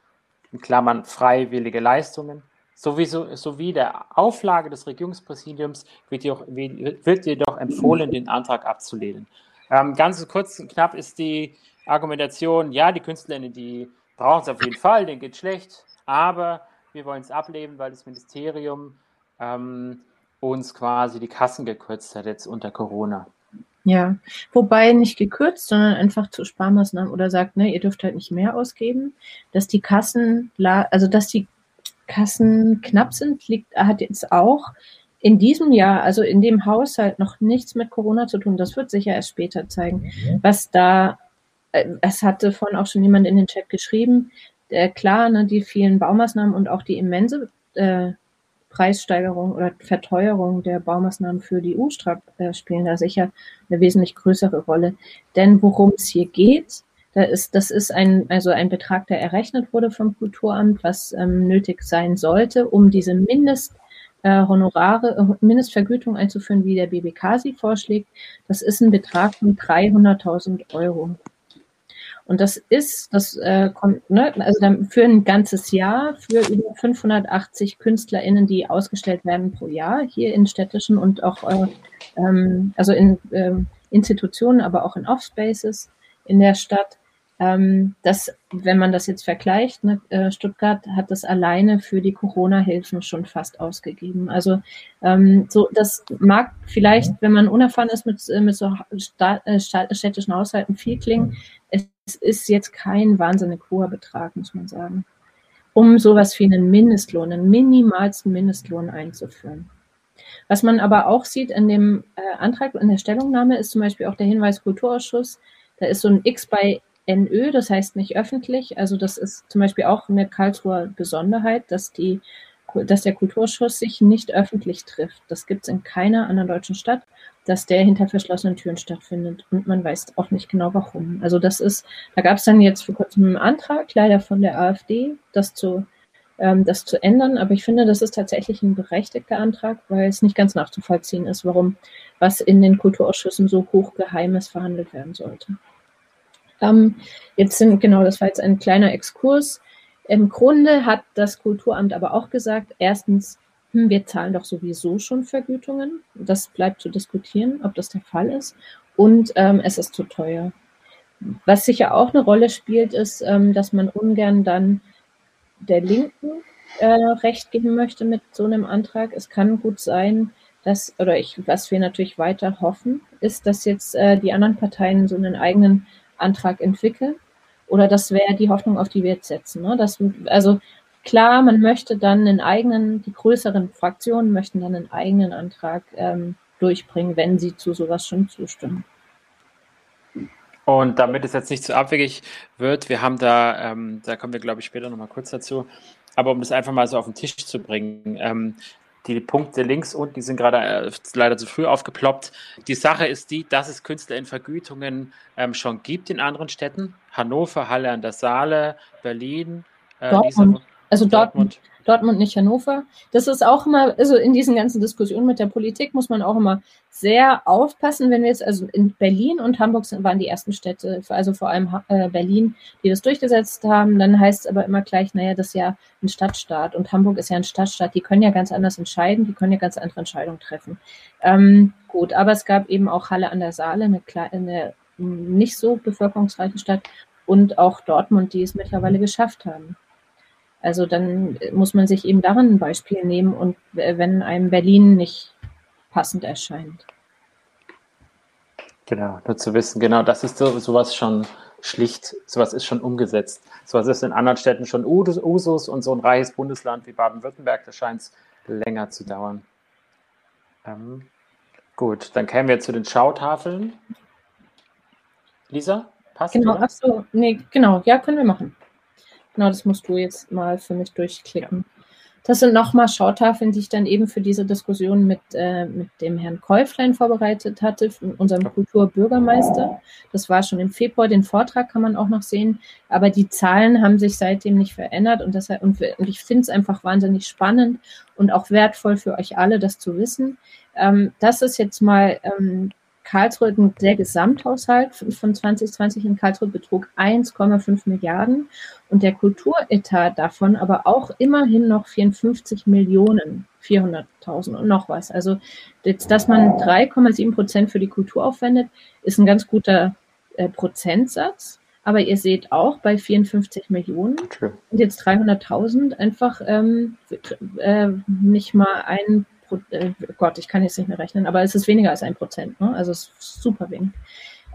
in Klammern freiwillige Leistungen, Sowieso, sowie der Auflage des Regierungspräsidiums wird jedoch, wird jedoch empfohlen, den Antrag abzulehnen. Ähm, ganz kurz und knapp ist die Argumentation, ja, die KünstlerInnen, die brauchen es auf jeden Fall, denen geht schlecht, aber wir wollen es ablehnen, weil das Ministerium ähm, uns quasi die Kassen gekürzt hat jetzt unter Corona. Ja, wobei nicht gekürzt, sondern einfach zu Sparmaßnahmen oder sagt, ne, ihr dürft halt nicht mehr ausgeben, dass die Kassen, also dass die Kassen knapp sind, liegt, hat jetzt auch in diesem Jahr, also in dem Haushalt, noch nichts mit Corona zu tun. Das wird sich ja erst später zeigen, mhm. was da, äh, es hatte vorhin auch schon jemand in den Chat geschrieben, äh, klar, ne, die vielen Baumaßnahmen und auch die immense äh, Preissteigerung oder Verteuerung der Baumaßnahmen für die U-Strap äh, spielen da sicher eine wesentlich größere Rolle. Denn worum es hier geht, da ist, das ist ein, also ein Betrag, der errechnet wurde vom Kulturamt, was ähm, nötig sein sollte, um diese Mindest äh, Honorare, äh, Mindestvergütung einzuführen, wie der BBK sie vorschlägt. Das ist ein Betrag von 300.000 Euro. Und das ist, das äh, kommt, ne, also dann für ein ganzes Jahr für über 580 KünstlerInnen, die ausgestellt werden pro Jahr hier in städtischen und auch, äh, ähm, also in ähm, Institutionen, aber auch in Offspaces in der Stadt. ähm, das, wenn man das jetzt vergleicht, ne, äh, Stuttgart hat das alleine für die Corona-Hilfen schon fast ausgegeben. Also ähm, so, das mag vielleicht, wenn man unerfahren ist mit, äh, mit so äh, städtischen Haushalten, viel klingen. Es ist jetzt kein wahnsinnig hoher Betrag, muss man sagen, um sowas wie einen Mindestlohn, einen minimalsten Mindestlohn einzuführen. Was man aber auch sieht in dem äh, Antrag, in der Stellungnahme, ist zum Beispiel auch der Hinweis Kulturausschuss. Da ist so ein X bei NÖ, das heißt nicht öffentlich. Also das ist zum Beispiel auch eine Karlsruher Besonderheit, dass die dass der Kulturschuss sich nicht öffentlich trifft. Das gibt es in keiner anderen deutschen Stadt, dass der hinter verschlossenen Türen stattfindet. Und man weiß auch nicht genau warum. Also das ist, da gab es dann jetzt vor kurzem einen Antrag, leider von der AfD, das zu, ähm, das zu ändern. Aber ich finde, das ist tatsächlich ein berechtigter Antrag, weil es nicht ganz nachzuvollziehen ist, warum was in den Kulturausschüssen so hochgeheimes verhandelt werden sollte. Ähm, jetzt sind, genau, das war jetzt ein kleiner Exkurs. Im Grunde hat das Kulturamt aber auch gesagt, erstens, wir zahlen doch sowieso schon Vergütungen. Das bleibt zu diskutieren, ob das der Fall ist. Und ähm, es ist zu teuer. Was sicher auch eine Rolle spielt, ist, ähm, dass man ungern dann der Linken äh, Recht geben möchte mit so einem Antrag. Es kann gut sein, dass, oder ich, was wir natürlich weiter hoffen, ist, dass jetzt äh, die anderen Parteien so einen eigenen Antrag entwickeln. Oder das wäre die Hoffnung, auf die wir jetzt setzen. Ne? Das, also klar, man möchte dann einen eigenen, die größeren Fraktionen möchten dann einen eigenen Antrag ähm, durchbringen, wenn sie zu sowas schon zustimmen. Und damit es jetzt nicht zu abwegig wird, wir haben da, ähm, da kommen wir, glaube ich, später nochmal kurz dazu, aber um das einfach mal so auf den Tisch zu bringen, ähm, die Punkte links unten, die sind gerade äh, leider zu früh aufgeploppt. Die Sache ist die, dass es Künstler in Vergütungen ähm, schon gibt in anderen Städten. Hannover, Halle an der Saale, Berlin. Äh, Dortmund. Also Dortmund. Dortmund. Dortmund, nicht Hannover. Das ist auch immer, also in diesen ganzen Diskussionen mit der Politik muss man auch immer sehr aufpassen, wenn wir jetzt, also in Berlin und Hamburg sind, waren die ersten Städte, also vor allem äh, Berlin, die das durchgesetzt haben. Dann heißt es aber immer gleich, naja, das ist ja ein Stadtstaat und Hamburg ist ja ein Stadtstaat. Die können ja ganz anders entscheiden, die können ja ganz andere Entscheidungen treffen. Ähm, gut, aber es gab eben auch Halle an der Saale, eine, eine nicht so bevölkerungsreiche Stadt und auch Dortmund, die es mittlerweile geschafft haben. Also dann muss man sich eben daran ein Beispiel nehmen und wenn einem Berlin nicht passend erscheint. Genau, nur zu wissen, genau, das ist so, sowas schon schlicht, sowas ist schon umgesetzt. Sowas ist in anderen Städten schon Usus und so ein reiches Bundesland wie Baden-Württemberg, da scheint es länger zu dauern. Ähm, gut, dann kämen wir zu den Schautafeln. Lisa, passt Genau, ach so, nee, genau, ja, können wir machen. Genau, das musst du jetzt mal für mich durchklicken. Das sind nochmal Schautafeln, die ich dann eben für diese Diskussion mit, äh, mit dem Herrn Käuflein vorbereitet hatte, unserem Kulturbürgermeister. Das war schon im Februar, den Vortrag kann man auch noch sehen, aber die Zahlen haben sich seitdem nicht verändert und, deshalb, und, und ich finde es einfach wahnsinnig spannend und auch wertvoll für euch alle, das zu wissen. Ähm, das ist jetzt mal ähm, Karlsruhe, der Gesamthaushalt von 2020 in Karlsruhe betrug 1,5 Milliarden und der Kulturetat davon aber auch immerhin noch 54 Millionen 400.000 und noch was. Also, jetzt, dass man 3,7 Prozent für die Kultur aufwendet, ist ein ganz guter äh, Prozentsatz. Aber ihr seht auch bei 54 Millionen okay. und jetzt 300.000 einfach ähm, äh, nicht mal ein äh, Gott, ich kann jetzt nicht mehr rechnen, aber es ist weniger als ein Prozent, ne? also es ist super wenig.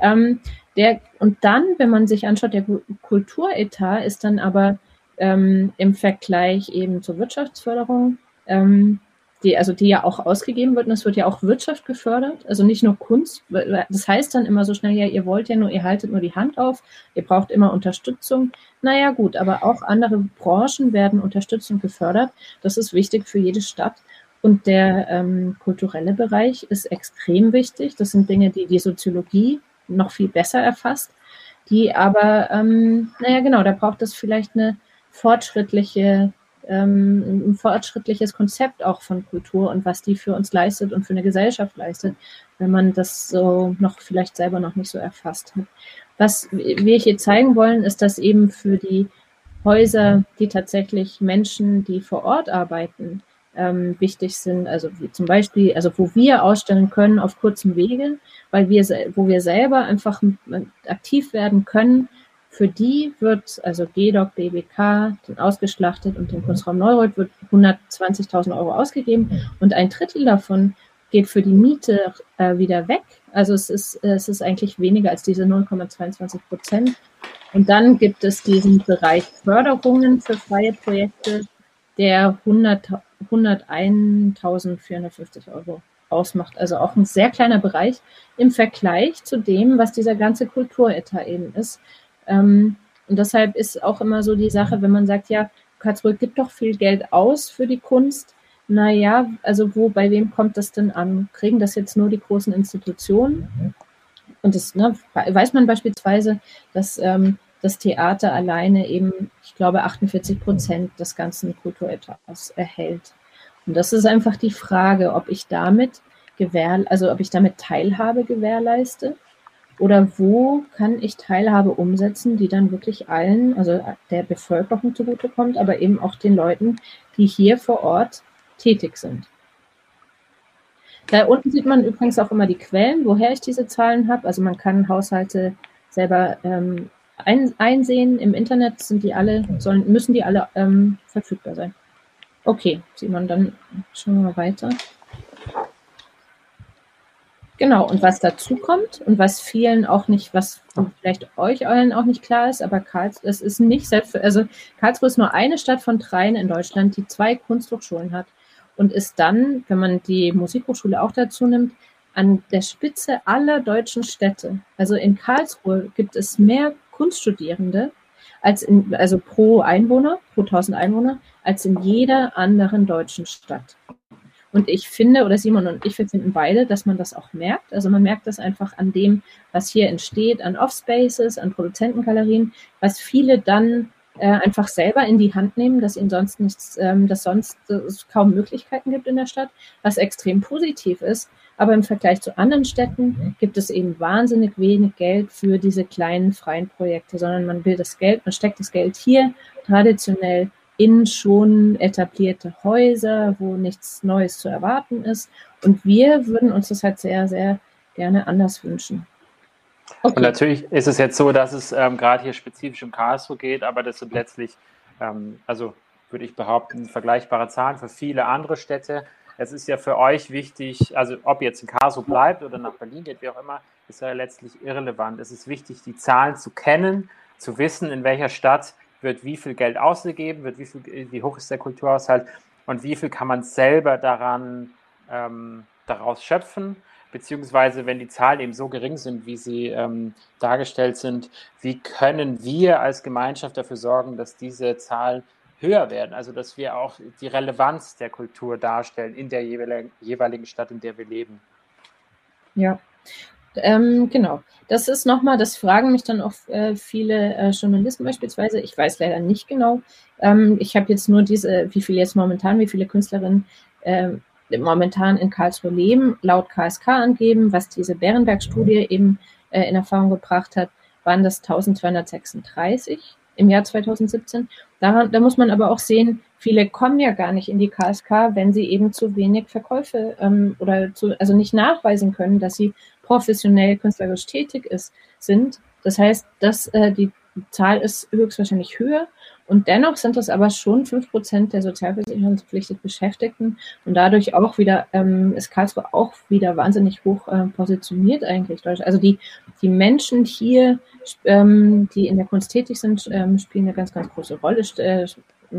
Ähm, der, und dann, wenn man sich anschaut, der Kulturetat ist dann aber ähm, im Vergleich eben zur Wirtschaftsförderung, ähm, die, also die ja auch ausgegeben wird, und es wird ja auch Wirtschaft gefördert, also nicht nur Kunst. Das heißt dann immer so schnell, ja, ihr wollt ja nur, ihr haltet nur die Hand auf, ihr braucht immer Unterstützung. Naja, gut, aber auch andere Branchen werden unterstützt und gefördert. Das ist wichtig für jede Stadt. Und der ähm, kulturelle Bereich ist extrem wichtig. Das sind Dinge, die die Soziologie noch viel besser erfasst, die aber, ähm, naja, genau, da braucht es vielleicht eine fortschrittliche, ähm, ein fortschrittliches Konzept auch von Kultur und was die für uns leistet und für eine Gesellschaft leistet, wenn man das so noch vielleicht selber noch nicht so erfasst hat. Was wir hier zeigen wollen, ist, dass eben für die Häuser, die tatsächlich Menschen, die vor Ort arbeiten, ähm, wichtig sind, also wie zum Beispiel, also wo wir ausstellen können auf kurzem Wege, weil wir, wo wir selber einfach aktiv werden können Für die wird, also GDOC, BBK, ausgeschlachtet und dem Kunstraum Neureuth wird 120.000 Euro ausgegeben und ein Drittel davon geht für die Miete äh, wieder weg. Also es ist, es ist eigentlich weniger als diese 0,22 Prozent. Und dann gibt es diesen Bereich Förderungen für freie Projekte, der 101.450 Euro ausmacht. Also auch ein sehr kleiner Bereich im Vergleich zu dem, was dieser ganze Kulturetat eben ist. Ähm, und deshalb ist auch immer so die Sache, wenn man sagt, ja, Karlsruhe gibt doch viel Geld aus für die Kunst. Naja, also wo, bei wem kommt das denn an? Kriegen das jetzt nur die großen Institutionen? Und das ne, weiß man beispielsweise, dass ähm, das Theater alleine eben, ich glaube, 48 Prozent des ganzen Kulturetats erhält. Und das ist einfach die Frage, ob ich damit gewähr, also ob ich damit Teilhabe gewährleiste oder wo kann ich Teilhabe umsetzen, die dann wirklich allen, also der Bevölkerung zugutekommt, aber eben auch den Leuten, die hier vor Ort tätig sind. Da unten sieht man übrigens auch immer die Quellen, woher ich diese Zahlen habe. Also man kann Haushalte selber ähm, ein, einsehen. Im Internet sind die alle, sollen, müssen die alle ähm, verfügbar sein. Okay, Simon, dann schauen wir mal weiter. Genau, und was dazu kommt und was vielen auch nicht, was vielleicht euch allen auch nicht klar ist, aber Karlsruhe, es ist nicht selbst, also Karlsruhe ist nur eine Stadt von dreien in Deutschland, die zwei Kunsthochschulen hat und ist dann, wenn man die Musikhochschule auch dazu nimmt, an der Spitze aller deutschen Städte. Also in Karlsruhe gibt es mehr Kunststudierende als in, also pro Einwohner, pro 1000 Einwohner, als in jeder anderen deutschen Stadt. Und ich finde, oder Simon und ich, wir finden beide, dass man das auch merkt. Also man merkt das einfach an dem, was hier entsteht, an Offspaces, an Produzentengalerien, was viele dann äh, einfach selber in die Hand nehmen, dass ihnen sonst nichts, ähm, dass sonst äh, kaum Möglichkeiten gibt in der Stadt, was extrem positiv ist. Aber im Vergleich zu anderen Städten gibt es eben wahnsinnig wenig Geld für diese kleinen freien Projekte, sondern man will das Geld, man steckt das Geld hier traditionell in schon etablierte Häuser, wo nichts Neues zu erwarten ist. Und wir würden uns das halt sehr, sehr gerne anders wünschen. Okay. Und natürlich ist es jetzt so, dass es ähm, gerade hier spezifisch um Karlsruhe geht, aber das sind letztlich, ähm, also würde ich behaupten, vergleichbare Zahlen für viele andere Städte. Es ist ja für euch wichtig, also ob jetzt in Karlsruhe bleibt oder nach Berlin geht, wie auch immer, ist ja letztlich irrelevant. Es ist wichtig, die Zahlen zu kennen, zu wissen, in welcher Stadt wird wie viel Geld ausgegeben, wird wie, viel, wie hoch ist der Kulturhaushalt und wie viel kann man selber daran ähm, daraus schöpfen, beziehungsweise wenn die Zahlen eben so gering sind, wie sie ähm, dargestellt sind, wie können wir als Gemeinschaft dafür sorgen, dass diese Zahlen höher werden, also dass wir auch die Relevanz der Kultur darstellen in der jeweiligen Stadt, in der wir leben. Ja, ähm, genau. Das ist nochmal, das fragen mich dann auch äh, viele äh, Journalisten beispielsweise. Ich weiß leider nicht genau. Ähm, ich habe jetzt nur diese, wie viele jetzt momentan, wie viele Künstlerinnen äh, momentan in Karlsruhe leben, laut KSK angeben, was diese Bärenberg-Studie eben äh, in Erfahrung gebracht hat, waren das 1236 im Jahr 2017. Daran, da muss man aber auch sehen, viele kommen ja gar nicht in die KSK, wenn sie eben zu wenig Verkäufe ähm, oder zu, also nicht nachweisen können, dass sie professionell künstlerisch tätig ist, sind. Das heißt, dass äh, die Zahl ist höchstwahrscheinlich höher und dennoch sind das aber schon fünf Prozent der sozialversicherungspflichtig Beschäftigten und dadurch auch wieder, ähm, ist Karlsruhe auch wieder wahnsinnig hoch äh, positioniert eigentlich. Also die, die Menschen hier, ähm, die in der Kunst tätig sind, ähm, spielen eine ganz, ganz große Rolle, äh,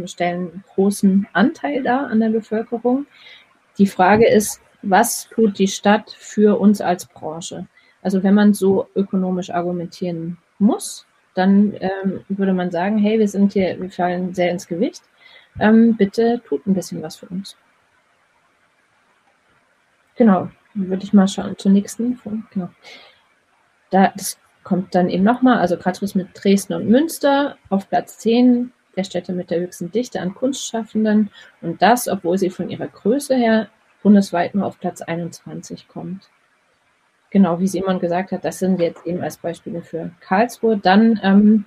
stellen großen Anteil da an der Bevölkerung. Die Frage ist, was tut die Stadt für uns als Branche? Also wenn man so ökonomisch argumentieren muss, dann ähm, würde man sagen, hey, wir sind hier, wir fallen sehr ins Gewicht. Ähm, bitte tut ein bisschen was für uns. Genau, würde ich mal schauen zur nächsten. Genau. Da, das kommt dann eben nochmal, also Karlsruhe mit Dresden und Münster auf Platz 10 der Städte mit der höchsten Dichte an Kunstschaffenden und das, obwohl sie von ihrer Größe her bundesweit nur auf Platz 21 kommt. Genau, wie Simon gesagt hat, das sind jetzt eben als Beispiele für Karlsruhe. Dann, ähm,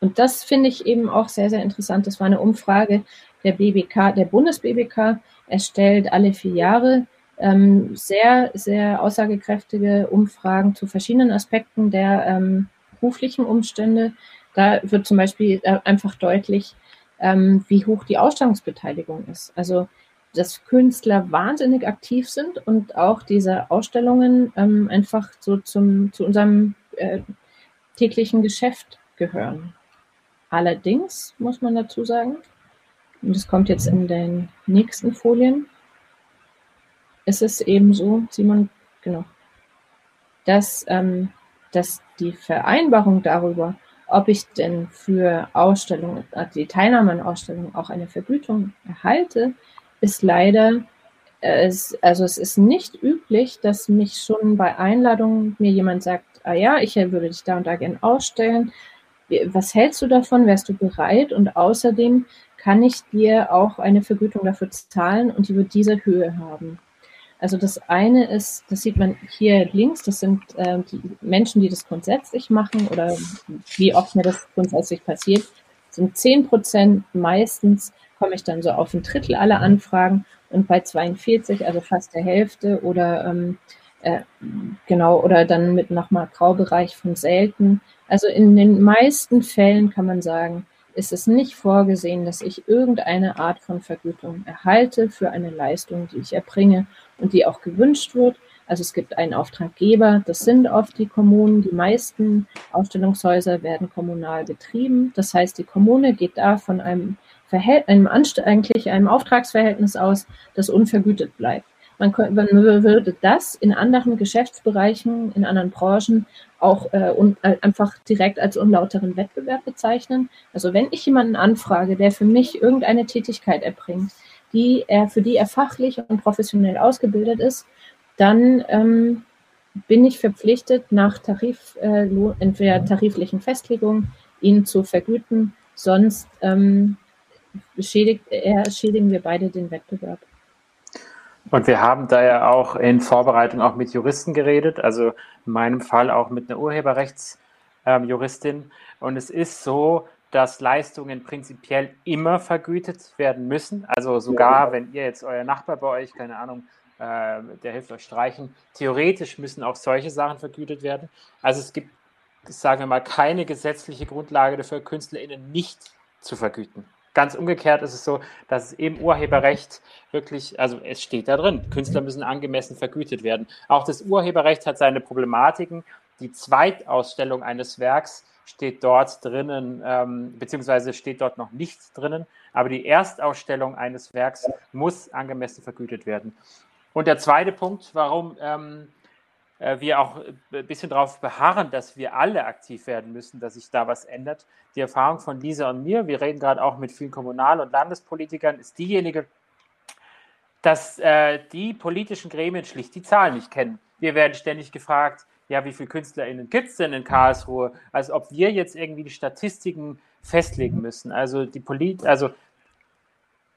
und das finde ich eben auch sehr, sehr interessant, das war eine Umfrage der BBK, der Bundes-BBK, erstellt alle vier Jahre ähm, sehr, sehr aussagekräftige Umfragen zu verschiedenen Aspekten der, ähm, beruflichen Umstände. Da wird zum Beispiel äh, einfach deutlich, ähm, wie hoch die Ausstellungsbeteiligung ist. Also dass Künstler wahnsinnig aktiv sind und auch diese Ausstellungen ähm, einfach so zum, zu unserem äh, täglichen Geschäft gehören. Allerdings muss man dazu sagen, und das kommt jetzt in den nächsten Folien, ist es eben so, Simon, genau, dass, ähm, dass die Vereinbarung darüber, ob ich denn für Ausstellungen, äh, die Teilnahme an Ausstellungen auch eine Vergütung erhalte, ist leider, äh, es, also es ist nicht üblich, dass mich schon bei Einladungen mir jemand sagt, ah ja, ich würde dich da und da gerne ausstellen. Was hältst du davon? Wärst du bereit? Und außerdem kann ich dir auch eine Vergütung dafür zahlen und die wird diese Höhe haben. Also das eine ist, das sieht man hier links, das sind äh, die Menschen, die das grundsätzlich machen oder wie oft mir das grundsätzlich passiert, sind 10 Prozent meistens komme ich dann so auf ein Drittel aller Anfragen und bei 42, also fast der Hälfte oder ähm, äh, genau, oder dann mit nochmal Graubereich von selten. Also in den meisten Fällen kann man sagen, ist es nicht vorgesehen, dass ich irgendeine Art von Vergütung erhalte für eine Leistung, die ich erbringe und die auch gewünscht wird. Also es gibt einen Auftraggeber, das sind oft die Kommunen. Die meisten Ausstellungshäuser werden kommunal betrieben. Das heißt, die Kommune geht da von einem, Einem eigentlich einem Auftragsverhältnis aus, das unvergütet bleibt. Man, man würde das in anderen Geschäftsbereichen, in anderen Branchen auch äh, un, äh, einfach direkt als unlauteren Wettbewerb bezeichnen. Also wenn ich jemanden anfrage, der für mich irgendeine Tätigkeit erbringt, die er, für die er fachlich und professionell ausgebildet ist, dann ähm, bin ich verpflichtet, nach Tarif, äh, entweder tariflichen Festlegungen ihn zu vergüten, sonst ähm, schädigt, er, schädigen wir beide den Wettbewerb. Und wir haben da ja auch in Vorbereitung auch mit Juristen geredet, also in meinem Fall auch mit einer Urheberrechtsjuristin. Ähm, und es ist so, dass Leistungen prinzipiell immer vergütet werden müssen. Also sogar, wenn ihr jetzt euer Nachbar bei euch, keine Ahnung, äh, der hilft euch streichen, theoretisch müssen auch solche Sachen vergütet werden. Also es gibt, sagen wir mal, keine gesetzliche Grundlage dafür, KünstlerInnen nicht zu vergüten. Ganz umgekehrt ist es so, dass es eben Urheberrecht wirklich, also es steht da drin, Künstler müssen angemessen vergütet werden. Auch das Urheberrecht hat seine Problematiken. Die Zweitausstellung eines Werks steht dort drinnen, ähm, beziehungsweise steht dort noch nichts drinnen, aber die Erstausstellung eines Werks muss angemessen vergütet werden. Und der zweite Punkt, warum ähm, äh, wir auch ein bisschen darauf beharren, dass wir alle aktiv werden müssen, dass sich da was ändert. Die Erfahrung von Lisa und mir, wir reden gerade auch mit vielen Kommunal- und Landespolitikern, ist diejenige, dass äh, die politischen Gremien schlicht die Zahlen nicht kennen. Wir werden ständig gefragt, ja, wie viele KünstlerInnen gibt es denn in Karlsruhe? Als ob wir jetzt irgendwie die Statistiken festlegen müssen. Also die, Polit also,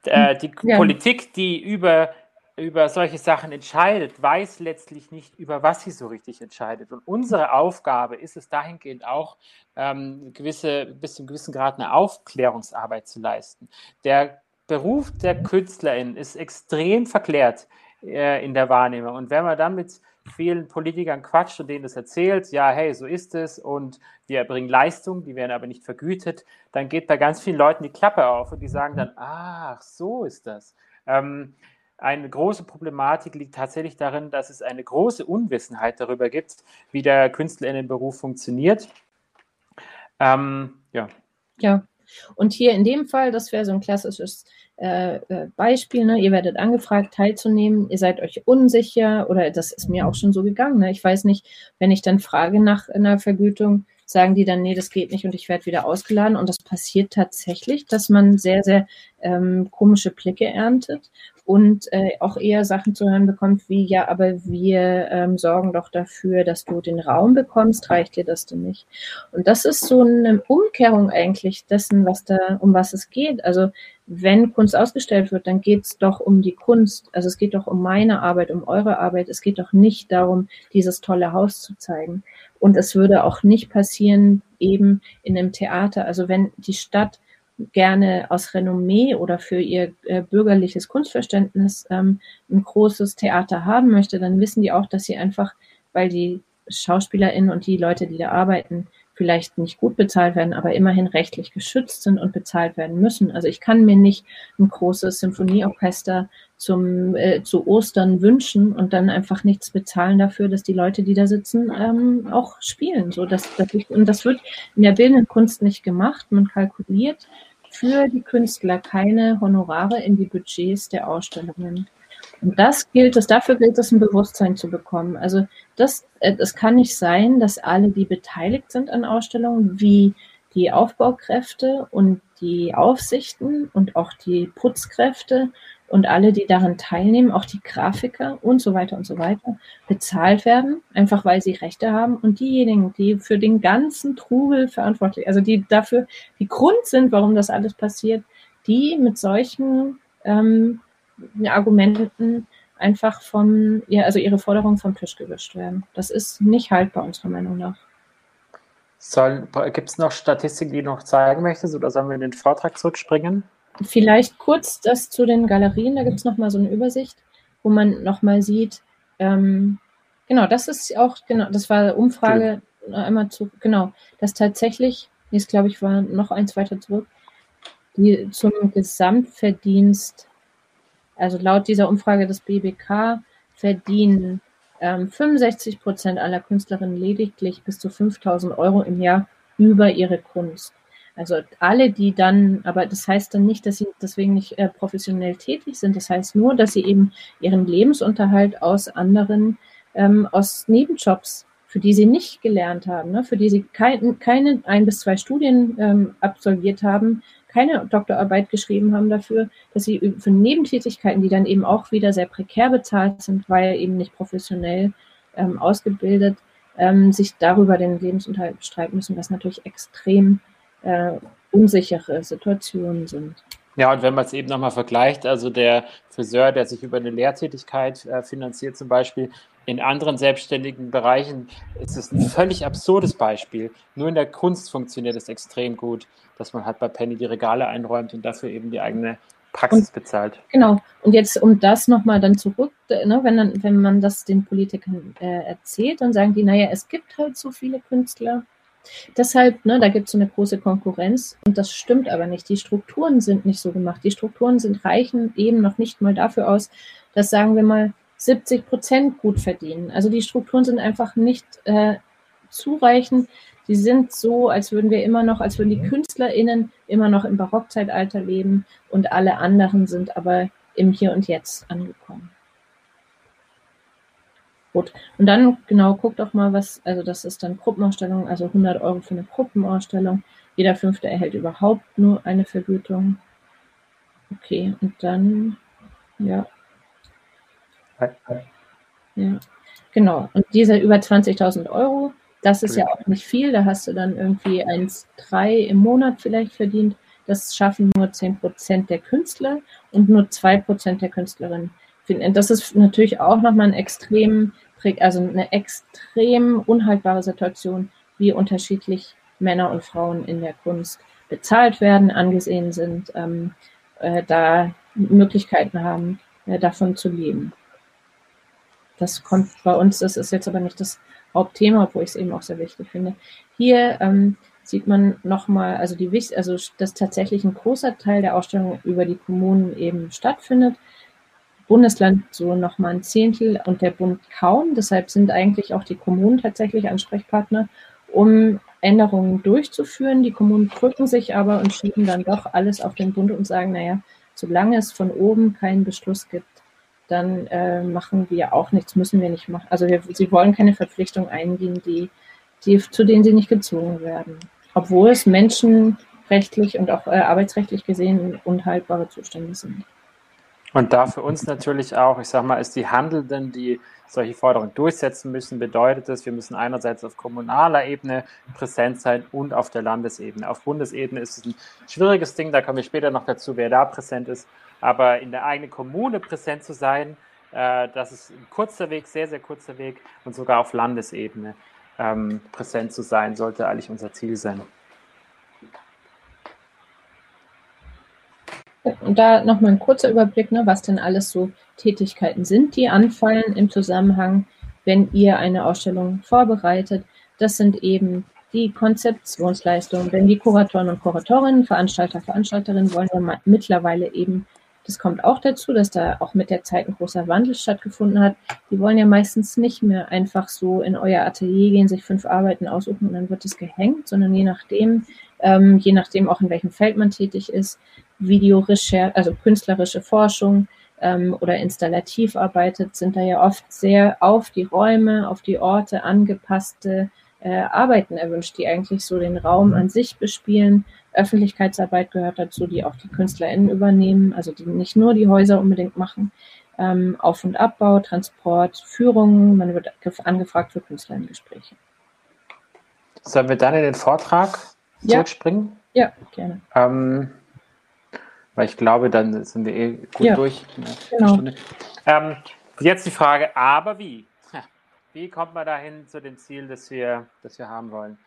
äh, die ja. Politik, die über über solche Sachen entscheidet, weiß letztlich nicht, über was sie so richtig entscheidet. Und unsere Aufgabe ist es dahingehend auch, ähm, gewisse, bis zu einem gewissen Grad eine Aufklärungsarbeit zu leisten. Der Beruf der Künstlerin ist extrem verklärt äh, in der Wahrnehmung. Und wenn man dann mit vielen Politikern quatscht und denen das erzählt, ja, hey, so ist es und wir erbringen Leistung, die werden aber nicht vergütet, dann geht bei ganz vielen Leuten die Klappe auf und die sagen dann, ach, so ist das. Ähm, eine große Problematik liegt tatsächlich darin, dass es eine große Unwissenheit darüber gibt, wie der Künstlerinnenberuf funktioniert. Ähm, ja. Ja, und hier in dem Fall, das wäre so ein klassisches äh, äh, Beispiel, ne? ihr werdet angefragt, teilzunehmen, ihr seid euch unsicher oder das ist mir auch schon so gegangen. Ne? Ich weiß nicht, wenn ich dann frage nach einer Vergütung, sagen die dann, nee, das geht nicht und ich werde wieder ausgeladen. Und das passiert tatsächlich, dass man sehr, sehr ähm, komische Blicke erntet und äh, auch eher Sachen zu hören bekommt wie, ja, aber wir ähm, sorgen doch dafür, dass du den Raum bekommst, reicht dir das denn nicht? Und das ist so eine Umkehrung eigentlich dessen, was da, um was es geht. Also wenn Kunst ausgestellt wird, dann geht es doch um die Kunst. Also es geht doch um meine Arbeit, um eure Arbeit. Es geht doch nicht darum, dieses tolle Haus zu zeigen. Und es würde auch nicht passieren, eben in einem Theater. Also wenn die Stadt gerne aus Renommee oder für ihr äh, bürgerliches Kunstverständnis ähm, ein großes Theater haben möchte, dann wissen die auch, dass sie einfach, weil die SchauspielerInnen und die Leute, die da arbeiten, vielleicht nicht gut bezahlt werden, aber immerhin rechtlich geschützt sind und bezahlt werden müssen. Also ich kann mir nicht ein großes Symphonieorchester zum äh, zu Ostern wünschen und dann einfach nichts bezahlen dafür, dass die Leute, die da sitzen, ähm, auch spielen. So dass, dass ich, und das wird in der bildenden Kunst nicht gemacht. Man kalkuliert für die Künstler keine Honorare in die Budgets der Ausstellungen. Und das gilt es, dafür gilt es, ein Bewusstsein zu bekommen. Also das, äh, es kann nicht sein, dass alle, die beteiligt sind an Ausstellungen, wie die Aufbaukräfte und die Aufsichten und auch die Putzkräfte und alle, die daran teilnehmen, auch die Grafiker und so weiter und so weiter, bezahlt werden, einfach weil sie Rechte haben. Und diejenigen, die für den ganzen Trubel verantwortlich, also die dafür die Grund sind, warum das alles passiert, die mit solchen ähm, Argumenten einfach von, ja, also ihre Forderungen vom Tisch gewischt werden. Das ist nicht haltbar, unserer Meinung nach. Gibt es noch Statistiken, die du noch zeigen möchtest, oder sollen wir in den Vortrag zurückspringen? Vielleicht kurz das zu den Galerien, da gibt es nochmal so eine Übersicht, wo man nochmal sieht, ähm, genau, das ist auch, genau, das war Umfrage ja. einmal zu, genau, dass tatsächlich, jetzt glaube ich, war noch eins weiter zurück, die zum Gesamtverdienst also laut dieser Umfrage des BBK verdienen ähm, 65 Prozent aller Künstlerinnen lediglich bis zu 5000 Euro im Jahr über ihre Kunst. Also alle, die dann, aber das heißt dann nicht, dass sie deswegen nicht äh, professionell tätig sind. Das heißt nur, dass sie eben ihren Lebensunterhalt aus anderen, ähm, aus Nebenjobs, für die sie nicht gelernt haben, ne, für die sie kein, keine ein bis zwei Studien ähm, absolviert haben, keine Doktorarbeit geschrieben haben dafür, dass sie für Nebentätigkeiten, die dann eben auch wieder sehr prekär bezahlt sind, weil eben nicht professionell ähm, ausgebildet, ähm, sich darüber den Lebensunterhalt bestreiten müssen, was natürlich extrem äh, unsichere Situationen sind. Ja, und wenn man es eben nochmal vergleicht, also der Friseur, der sich über eine Lehrtätigkeit äh, finanziert zum Beispiel, in anderen selbstständigen Bereichen ist es ein völlig absurdes Beispiel. Nur in der Kunst funktioniert es extrem gut, dass man halt bei Penny die Regale einräumt und dafür eben die eigene Praxis und, bezahlt. Genau. Und jetzt, um das nochmal dann zurück, ne, wenn, dann, wenn man das den Politikern äh, erzählt, dann sagen die, naja, es gibt halt so viele Künstler. Deshalb, ne, da gibt es so eine große Konkurrenz und das stimmt aber nicht. Die Strukturen sind nicht so gemacht. Die Strukturen sind reichen eben noch nicht mal dafür aus, dass, sagen wir mal, 70 Prozent gut verdienen. Also die Strukturen sind einfach nicht äh, zureichend. Die sind so, als würden wir immer noch, als würden die KünstlerInnen immer noch im Barockzeitalter leben und alle anderen sind aber im Hier und Jetzt angekommen. Gut. Und dann, genau, guckt doch mal, was, also das ist dann Gruppenausstellung, also 100 Euro für eine Gruppenausstellung. Jeder Fünfte erhält überhaupt nur eine Vergütung. Okay, und dann, ja, ja, genau. Und diese über 20.000 Euro, das ist ja auch nicht viel. Da hast du dann irgendwie 1,3 im Monat vielleicht verdient. Das schaffen nur 10% der Künstler und nur 2% der Künstlerinnen. Das ist natürlich auch nochmal ein extrem, also eine extrem unhaltbare Situation, wie unterschiedlich Männer und Frauen in der Kunst bezahlt werden, angesehen sind, ähm, äh, da Möglichkeiten haben, äh, davon zu leben. Das kommt bei uns, das ist jetzt aber nicht das Hauptthema, obwohl ich es eben auch sehr wichtig finde. Hier ähm, sieht man nochmal, also die also dass tatsächlich ein großer Teil der Ausstellung über die Kommunen eben stattfindet. Bundesland so nochmal ein Zehntel und der Bund kaum. Deshalb sind eigentlich auch die Kommunen tatsächlich Ansprechpartner, um Änderungen durchzuführen. Die Kommunen drücken sich aber und schieben dann doch alles auf den Bund und sagen, naja, solange es von oben keinen Beschluss gibt, dann äh, machen wir auch nichts, müssen wir nicht machen. Also wir, sie wollen keine Verpflichtung eingehen, die, die, zu denen sie nicht gezwungen werden. Obwohl es menschenrechtlich und auch äh, arbeitsrechtlich gesehen unhaltbare Zustände sind. Und da für uns natürlich auch, ich sag mal, ist die Handelnden, die solche Forderungen durchsetzen müssen, bedeutet es, wir müssen einerseits auf kommunaler Ebene präsent sein und auf der Landesebene. Auf Bundesebene ist es ein schwieriges Ding, da kommen wir später noch dazu, wer da präsent ist. Aber in der eigenen Kommune präsent zu sein, äh, das ist ein kurzer Weg, sehr, sehr kurzer Weg und sogar auf Landesebene ähm, präsent zu sein, sollte eigentlich unser Ziel sein. Und da nochmal ein kurzer Überblick, ne, was denn alles so Tätigkeiten sind, die anfallen im Zusammenhang, wenn ihr eine Ausstellung vorbereitet. Das sind eben die Konzeptionsleistung. Denn die Kuratoren und Kuratorinnen, Veranstalter, Veranstalterinnen wollen ja mittlerweile eben, das kommt auch dazu, dass da auch mit der Zeit ein großer Wandel stattgefunden hat. Die wollen ja meistens nicht mehr einfach so in euer Atelier gehen, sich fünf Arbeiten aussuchen und dann wird es gehängt, sondern je nachdem, ähm, je nachdem auch in welchem Feld man tätig ist, Videorecherche, also künstlerische Forschung, ähm, oder installativ arbeitet, sind da ja oft sehr auf die Räume, auf die Orte angepasste äh, Arbeiten erwünscht, die eigentlich so den Raum an sich bespielen. Öffentlichkeitsarbeit gehört dazu, die auch die KünstlerInnen übernehmen, also die nicht nur die Häuser unbedingt machen. Ähm, Auf- und Abbau, Transport, Führungen, man wird angefragt für KünstlerInnen-Gespräche. Sollen wir dann in den Vortrag zurückspringen? Ja, ja gerne. Ähm, weil ich glaube, dann sind wir eh gut ja, durch. Genau. Ähm, jetzt die Frage, aber wie? Wie kommt man dahin zu dem Ziel, das wir, das wir haben wollen?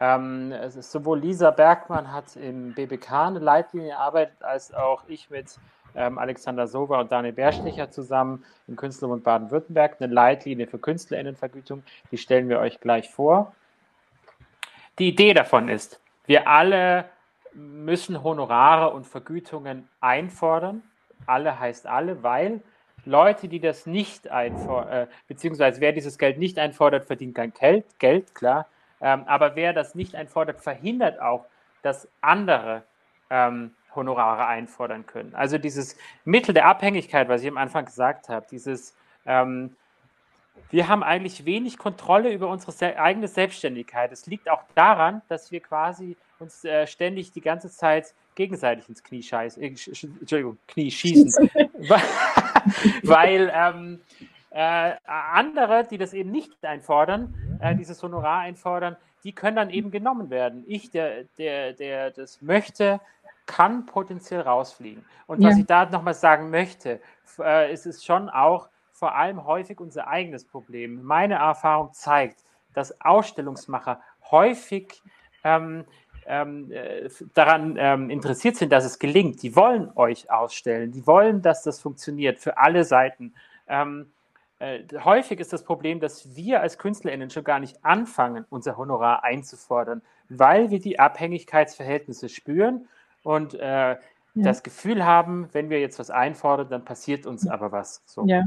Ähm, es ist sowohl Lisa Bergmann hat im BBK eine Leitlinie erarbeitet, als auch ich mit ähm, Alexander Sober und Daniel Berschlicher zusammen im Künstlerbund Baden-Württemberg eine Leitlinie für KünstlerInnenvergütung. Die stellen wir euch gleich vor. Die Idee davon ist, wir alle müssen Honorare und Vergütungen einfordern. Alle heißt alle, weil Leute, die das nicht einfordern, äh, beziehungsweise wer dieses Geld nicht einfordert, verdient kein Geld, Geld klar. Ähm, aber wer das nicht einfordert, verhindert auch, dass andere ähm, Honorare einfordern können. Also dieses Mittel der Abhängigkeit, was ich am Anfang gesagt habe, dieses ähm, wir haben eigentlich wenig Kontrolle über unsere eigene Selbstständigkeit. Es liegt auch daran, dass wir quasi uns äh, ständig die ganze Zeit gegenseitig ins Knie scheißen, äh, Entschuldigung, Knie schießen. Weil ähm, äh, andere, die das eben nicht einfordern, äh, dieses Honorar einfordern, die können dann eben genommen werden. Ich, der, der, der das möchte, kann potenziell rausfliegen. Und was ja. ich da nochmal sagen möchte, äh, ist es schon auch vor allem häufig unser eigenes Problem. Meine Erfahrung zeigt, dass Ausstellungsmacher häufig ähm, ähm, äh, daran ähm, interessiert sind, dass es gelingt. Die wollen euch ausstellen, die wollen, dass das funktioniert für alle Seiten. Ähm, äh, häufig ist das Problem, dass wir als KünstlerInnen schon gar nicht anfangen, unser Honorar einzufordern, weil wir die Abhängigkeitsverhältnisse spüren und äh, ja. das Gefühl haben, wenn wir jetzt was einfordern, dann passiert uns aber was. So. Ja,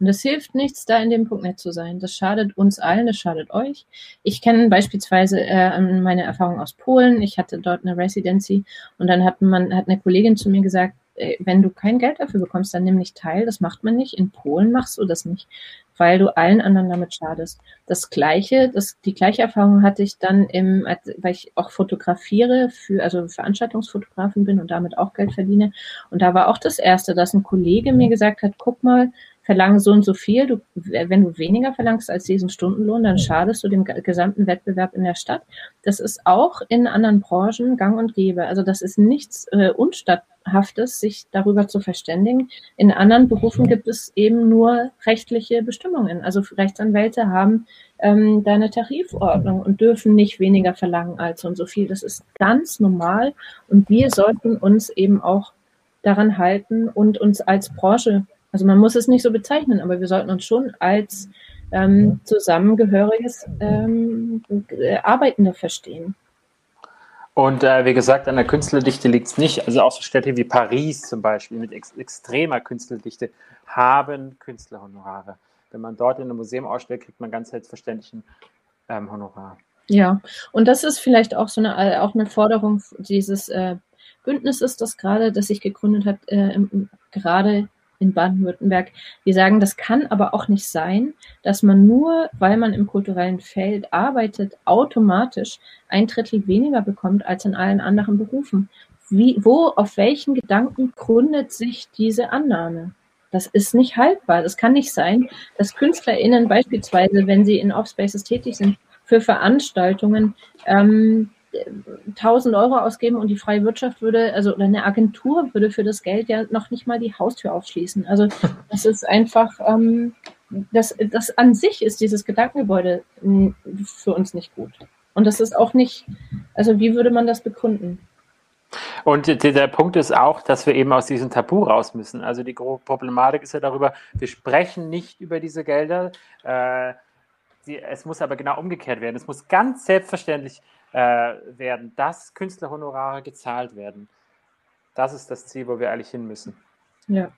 und es hilft nichts, da in dem Punkt nett zu sein. Das schadet uns allen, das schadet euch. Ich kenne beispielsweise äh, meine Erfahrung aus Polen. Ich hatte dort eine Residency und dann hat man hat eine Kollegin zu mir gesagt, wenn du kein Geld dafür bekommst, dann nimm nicht teil. Das macht man nicht. In Polen machst du das nicht, weil du allen anderen damit schadest. Das gleiche, das, die gleiche Erfahrung hatte ich dann im, weil ich auch fotografiere für, also Veranstaltungsfotografin bin und damit auch Geld verdiene. Und da war auch das erste, dass ein Kollege mir gesagt hat, guck mal, verlangen so und so viel. Du, wenn du weniger verlangst als diesen Stundenlohn, dann schadest du dem gesamten Wettbewerb in der Stadt. Das ist auch in anderen Branchen gang und gäbe. Also das ist nichts äh, Unstatthaftes, sich darüber zu verständigen. In anderen Berufen gibt es eben nur rechtliche Bestimmungen. Also Rechtsanwälte haben ähm, deine Tarifordnung und dürfen nicht weniger verlangen als und so viel. Das ist ganz normal und wir sollten uns eben auch daran halten und uns als Branche also man muss es nicht so bezeichnen, aber wir sollten uns schon als ähm, zusammengehöriges ähm, äh, Arbeitende verstehen. Und äh, wie gesagt, an der Künstlerdichte liegt es nicht. Also auch so Städte wie Paris zum Beispiel mit ex extremer Künstlerdichte haben Künstlerhonorare. Wenn man dort in einem Museum ausstellt, kriegt man ganz selbstverständlich ein ähm, Honorar. Ja, und das ist vielleicht auch so eine, äh, auch eine Forderung dieses äh, Bündnisses, das gerade, das sich gegründet hat, äh, im, gerade in Baden-Württemberg. Die sagen, das kann aber auch nicht sein, dass man nur, weil man im kulturellen Feld arbeitet, automatisch ein Drittel weniger bekommt als in allen anderen Berufen. Wie, wo, auf welchen Gedanken gründet sich diese Annahme? Das ist nicht haltbar. Das kann nicht sein, dass KünstlerInnen beispielsweise, wenn sie in Offspaces tätig sind, für Veranstaltungen ähm, 1000 Euro ausgeben und die freie Wirtschaft würde, also oder eine Agentur würde für das Geld ja noch nicht mal die Haustür aufschließen. Also das ist einfach, ähm, das, das an sich ist dieses Gedankengebäude hm, für uns nicht gut. Und das ist auch nicht, also wie würde man das begründen? Und der Punkt ist auch, dass wir eben aus diesem Tabu raus müssen. Also die Problematik ist ja darüber, wir sprechen nicht über diese Gelder. Äh, die, es muss aber genau umgekehrt werden. Es muss ganz selbstverständlich äh, werden, dass Künstlerhonorare gezahlt werden. Das ist das Ziel, wo wir eigentlich hin müssen. Ja.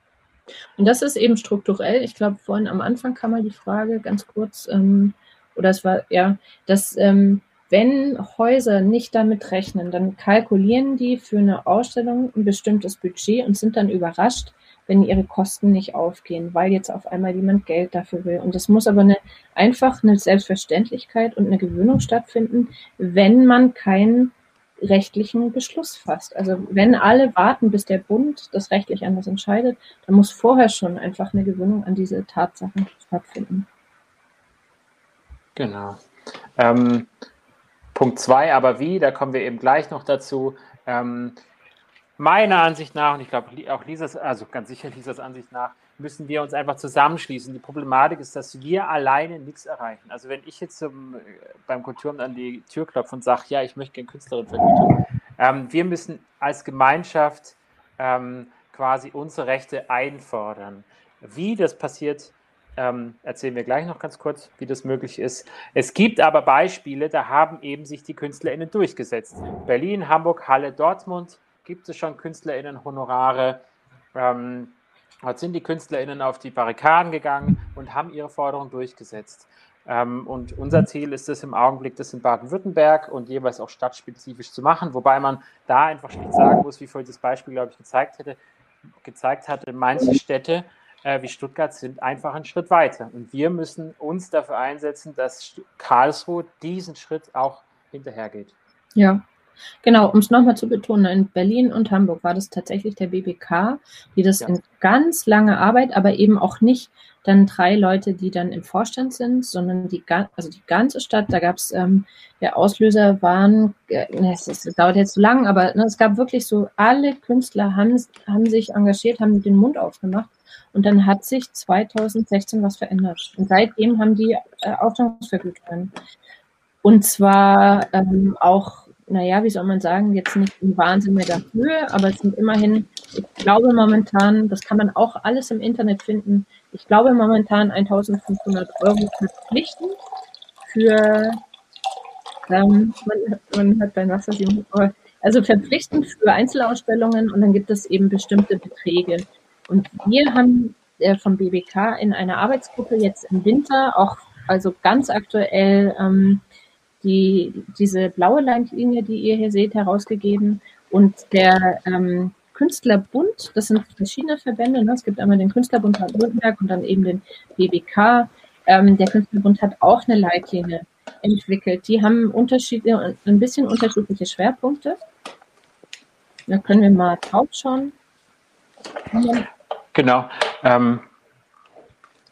Und das ist eben strukturell. Ich glaube, vorhin am Anfang kam mal die Frage ganz kurz, ähm, oder es war, ja, dass ähm, wenn Häuser nicht damit rechnen, dann kalkulieren die für eine Ausstellung ein bestimmtes Budget und sind dann überrascht, wenn ihre Kosten nicht aufgehen, weil jetzt auf einmal jemand Geld dafür will. Und das muss aber eine, einfach eine Selbstverständlichkeit und eine Gewöhnung stattfinden, wenn man keinen rechtlichen Beschluss fasst. Also wenn alle warten, bis der Bund das rechtlich anders entscheidet, dann muss vorher schon einfach eine Gewöhnung an diese Tatsachen stattfinden. Genau. Ähm, Punkt zwei, aber wie, da kommen wir eben gleich noch dazu. Ähm, meiner Ansicht nach, und ich glaube auch Lisas, also ganz sicher Lisas Ansicht nach, müssen wir uns einfach zusammenschließen. Die Problematik ist, dass wir alleine nichts erreichen. Also wenn ich jetzt zum, beim Kulturamt an die Tür klopfe und sage, ja, ich möchte gerne Künstlerin vergüten, ähm, wir müssen als Gemeinschaft ähm, quasi unsere Rechte einfordern. Wie das passiert, ähm, erzählen wir gleich noch ganz kurz, wie das möglich ist. Es gibt aber Beispiele, da haben eben sich die KünstlerInnen durchgesetzt. Berlin, Hamburg, Halle, Dortmund gibt es schon KünstlerInnen-Honorare. Ähm, sind die KünstlerInnen auf die Barrikaden gegangen und haben ihre Forderung durchgesetzt. Ähm, und unser Ziel ist es im Augenblick, das in Baden-Württemberg und jeweils auch stadtspezifisch zu machen, wobei man da einfach schlicht sagen muss, wie vorhin das Beispiel, glaube ich, gezeigt hätte, gezeigt hatte, manche Städte äh, wie Stuttgart sind einfach einen Schritt weiter. Und wir müssen uns dafür einsetzen, dass Karlsruhe diesen Schritt auch hinterhergeht. Ja, Genau, um es nochmal zu betonen, in Berlin und Hamburg war das tatsächlich der BBK, die das ja. in ganz langer Arbeit, aber eben auch nicht dann drei Leute, die dann im Vorstand sind, sondern die, also die ganze Stadt, da gab es, ähm, der Auslöser waren, äh, es, es, dauert jetzt zu lang, aber ne, es gab wirklich so, alle Künstler haben, haben sich engagiert, haben den Mund aufgemacht und dann hat sich 2016 was verändert. Und seitdem haben die äh, Auftragsvergütungen. Und zwar ähm, auch, naja, wie soll man sagen, jetzt nicht im Wahnsinn mehr Höhe, aber es sind immerhin, ich glaube momentan, das kann man auch alles im Internet finden, ich glaube momentan 1500 Euro verpflichtend für, ähm, man, man hat beim Wasser, also verpflichtend für Einzelausstellungen und dann gibt es eben bestimmte Beträge. Und wir haben äh, vom BBK in einer Arbeitsgruppe jetzt im Winter auch, also ganz aktuell, ähm, die, diese blaue Leitlinie, die ihr hier seht, herausgegeben. Und der ähm, Künstlerbund, das sind verschiedene Verbände. Ne? Es gibt einmal den Künstlerbund Baden-Württemberg und dann eben den BBK. Ähm, der Künstlerbund hat auch eine Leitlinie entwickelt. Die haben unterschiedliche, ein bisschen unterschiedliche Schwerpunkte. Da können wir mal drauf schauen. Genau. Ähm,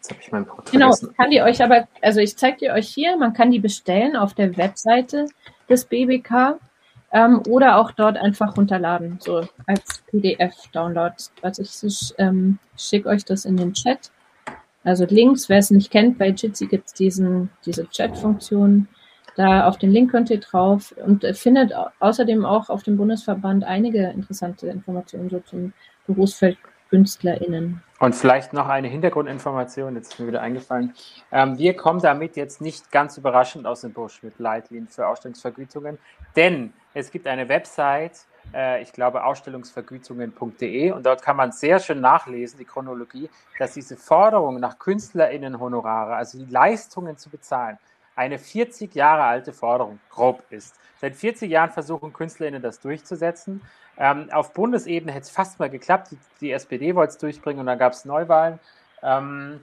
jetzt habe ich meinen Punkt Genau, kann die euch aber, also ich zeige die euch hier, man kann die bestellen auf der Webseite des BBK ähm, oder auch dort einfach runterladen, so als PDF-Download. Also ich ähm, schicke euch das in den Chat. Also Links, wer es nicht kennt, bei Jitsi gibt es diese Chat-Funktion. Da auf den Link könnt ihr drauf und findet außerdem auch auf dem Bundesverband einige interessante Informationen so zum Berufsfeld KünstlerInnen. Und vielleicht noch eine Hintergrundinformation, jetzt ist mir wieder eingefallen. Ähm, wir kommen damit jetzt nicht ganz überraschend aus dem Busch mit Leitlinien für Ausstellungsvergütungen, denn es gibt eine Website, äh, ich glaube ausstellungsvergütungen.de und dort kann man sehr schön nachlesen, die Chronologie, dass diese Forderung nach KünstlerInnen-Honorare, also die Leistungen zu bezahlen, eine 40 Jahre alte Forderung grob ist. Seit 40 Jahren versuchen KünstlerInnen das durchzusetzen. Ähm, auf Bundesebene hätte es fast mal geklappt. Die, die SPD wollte es durchbringen und dann gab es Neuwahlen. Ähm,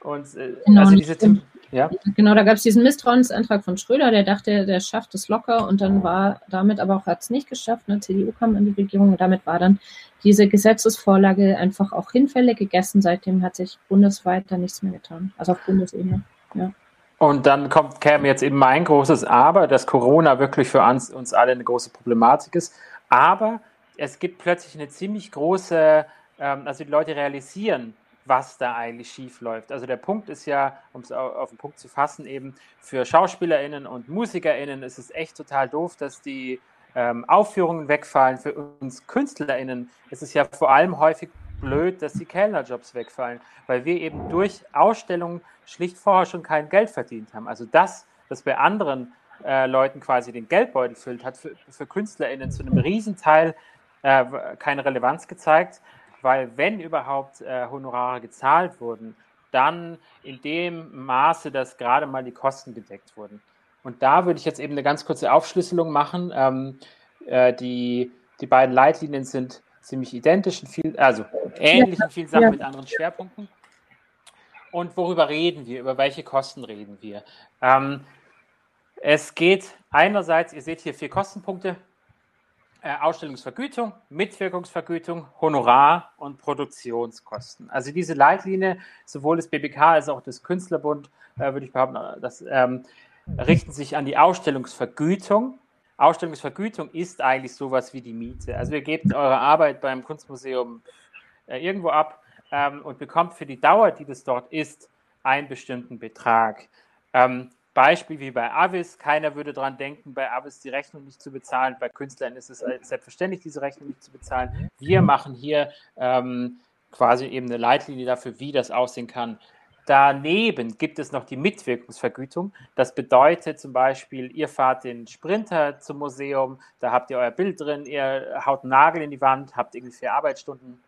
und äh, genau, also diese Tim ja? Genau, da gab es diesen Misstrauensantrag von Schröder, der dachte, der schafft es locker und dann war damit aber auch, hat es nicht geschafft. Ne? CDU kam in die Regierung und damit war dann diese Gesetzesvorlage einfach auch hinfällig gegessen. Seitdem hat sich bundesweit da nichts mehr getan. Also auf Bundesebene. Ja. Und dann kommt, käme jetzt eben mein großes Aber, dass Corona wirklich für uns, uns alle eine große Problematik ist. Aber es gibt plötzlich eine ziemlich große, ähm, also die Leute realisieren, was da eigentlich schief läuft. Also der Punkt ist ja, um es auf den Punkt zu fassen, eben für SchauspielerInnen und MusikerInnen ist es echt total doof, dass die ähm, Aufführungen wegfallen. Für uns KünstlerInnen ist es ja vor allem häufig blöd, dass die Kellnerjobs wegfallen, weil wir eben durch Ausstellungen schlicht vorher schon kein Geld verdient haben. Also das, was bei anderen äh, Leuten quasi den Geldbeutel füllt, hat für, für KünstlerInnen zu einem Riesenteil äh, keine Relevanz gezeigt, weil wenn überhaupt äh, Honorare gezahlt wurden, dann in dem Maße, dass gerade mal die Kosten gedeckt wurden. Und da würde ich jetzt eben eine ganz kurze Aufschlüsselung machen. Ähm, äh, die, die beiden Leitlinien sind ziemlich identisch, in viel, also ähnlich in vielen Sachen ja. mit anderen Schwerpunkten. Und worüber reden wir? Über welche Kosten reden wir? Ähm, es geht einerseits, ihr seht hier vier Kostenpunkte, äh, Ausstellungsvergütung, Mitwirkungsvergütung, Honorar und Produktionskosten. Also diese Leitlinie, sowohl des BBK als auch des Künstlerbund, äh, würde ich behaupten, das ähm, richten sich an die Ausstellungsvergütung. Ausstellungsvergütung ist eigentlich sowas wie die Miete. Also ihr gebt eure Arbeit beim Kunstmuseum äh, irgendwo ab ähm, und bekommt für die Dauer, die das dort ist, einen bestimmten Betrag. Ähm, Beispiel wie bei Avis, keiner würde daran denken, bei Avis die Rechnung nicht zu bezahlen. Bei Künstlern ist es selbstverständlich, diese Rechnung nicht zu bezahlen. Wir machen hier ähm, quasi eben eine Leitlinie dafür, wie das aussehen kann. Daneben gibt es noch die Mitwirkungsvergütung. Das bedeutet zum Beispiel, ihr fahrt den Sprinter zum Museum, da habt ihr euer Bild drin, ihr haut einen Nagel in die Wand, habt irgendwie vier Arbeitsstunden,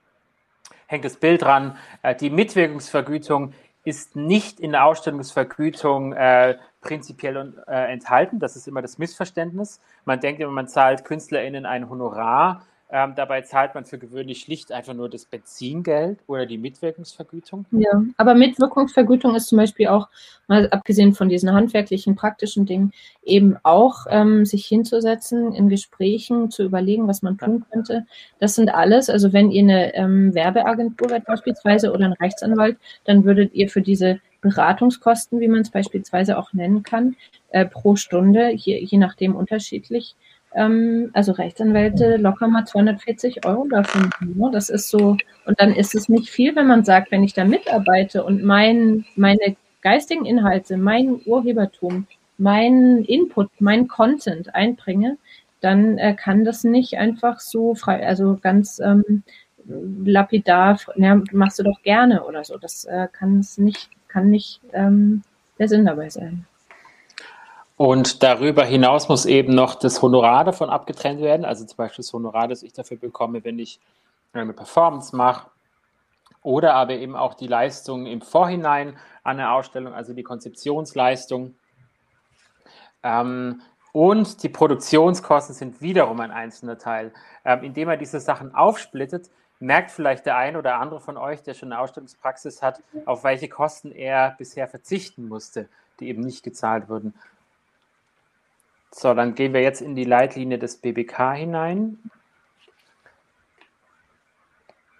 hängt das Bild dran. Äh, die Mitwirkungsvergütung ist nicht in der Ausstellungsvergütung äh, prinzipiell äh, enthalten. Das ist immer das Missverständnis. Man denkt immer, man zahlt KünstlerInnen ein Honorar. Ähm, dabei zahlt man für gewöhnlich schlicht einfach nur das Benzingeld oder die Mitwirkungsvergütung. Ja, aber Mitwirkungsvergütung ist zum Beispiel auch, mal abgesehen von diesen handwerklichen, praktischen Dingen, eben auch ähm, sich hinzusetzen, in Gesprächen zu überlegen, was man tun könnte. Das sind alles, also wenn ihr eine ähm, Werbeagentur seid beispielsweise oder ein Rechtsanwalt, dann würdet ihr für diese Beratungskosten, wie man es beispielsweise auch nennen kann, äh, pro Stunde, je, je nachdem unterschiedlich, ähm, also Rechtsanwälte locker mal 240 Euro dafür. Ne? Das ist so, und dann ist es nicht viel, wenn man sagt, wenn ich da mitarbeite und mein, meine geistigen Inhalte, mein Urhebertum, mein Input, mein Content einbringe, dann äh, kann das nicht einfach so frei, also ganz ähm, lapidar, ja, machst du doch gerne oder so. Das äh, kann es nicht, kann nicht ähm, der Sinn dabei sein. Und darüber hinaus muss eben noch das Honorar davon abgetrennt werden. Also zum Beispiel das Honorar, das ich dafür bekomme, wenn ich eine Performance mache. Oder aber eben auch die Leistung im Vorhinein an der Ausstellung, also die Konzeptionsleistung. Ähm, und die Produktionskosten sind wiederum ein einzelner Teil. Ähm, indem er diese Sachen aufsplittet, merkt vielleicht der ein oder andere von euch, der schon eine Ausstellungspraxis hat, auf welche Kosten er bisher verzichten musste, die eben nicht gezahlt wurden. So, dann gehen wir jetzt in die Leitlinie des BBK hinein.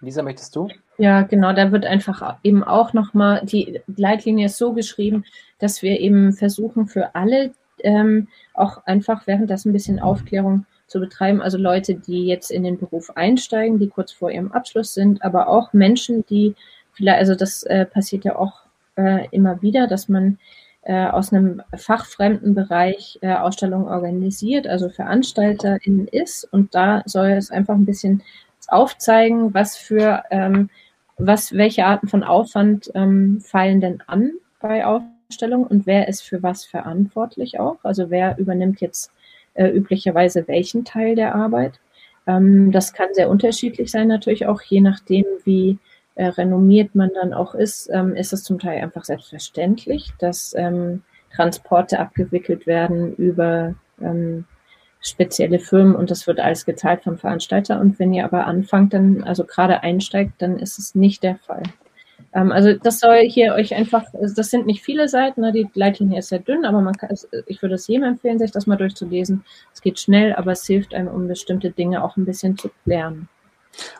Lisa, möchtest du? Ja, genau, da wird einfach eben auch nochmal, die Leitlinie ist so geschrieben, dass wir eben versuchen für alle ähm, auch einfach währenddessen ein bisschen Aufklärung zu betreiben. Also Leute, die jetzt in den Beruf einsteigen, die kurz vor ihrem Abschluss sind, aber auch Menschen, die vielleicht, also das äh, passiert ja auch äh, immer wieder, dass man äh, aus einem fachfremden Bereich äh, Ausstellungen organisiert, also VeranstalterInnen ist. Und da soll es einfach ein bisschen aufzeigen, was für, ähm, was, welche Arten von Aufwand ähm, fallen denn an bei Ausstellungen und wer ist für was verantwortlich auch. Also wer übernimmt jetzt äh, üblicherweise welchen Teil der Arbeit. Ähm, das kann sehr unterschiedlich sein, natürlich auch je nachdem, wie äh, renommiert man dann auch ist, ähm, ist es zum Teil einfach selbstverständlich, dass ähm, Transporte abgewickelt werden über ähm, spezielle Firmen und das wird alles gezahlt vom Veranstalter. Und wenn ihr aber anfangt, dann, also gerade einsteigt, dann ist es nicht der Fall. Ähm, also das soll hier euch einfach, das sind nicht viele Seiten, ne? die Leitlinie ist sehr dünn, aber man kann, ich würde es jedem empfehlen, sich das mal durchzulesen. Es geht schnell, aber es hilft einem, um bestimmte Dinge auch ein bisschen zu lernen.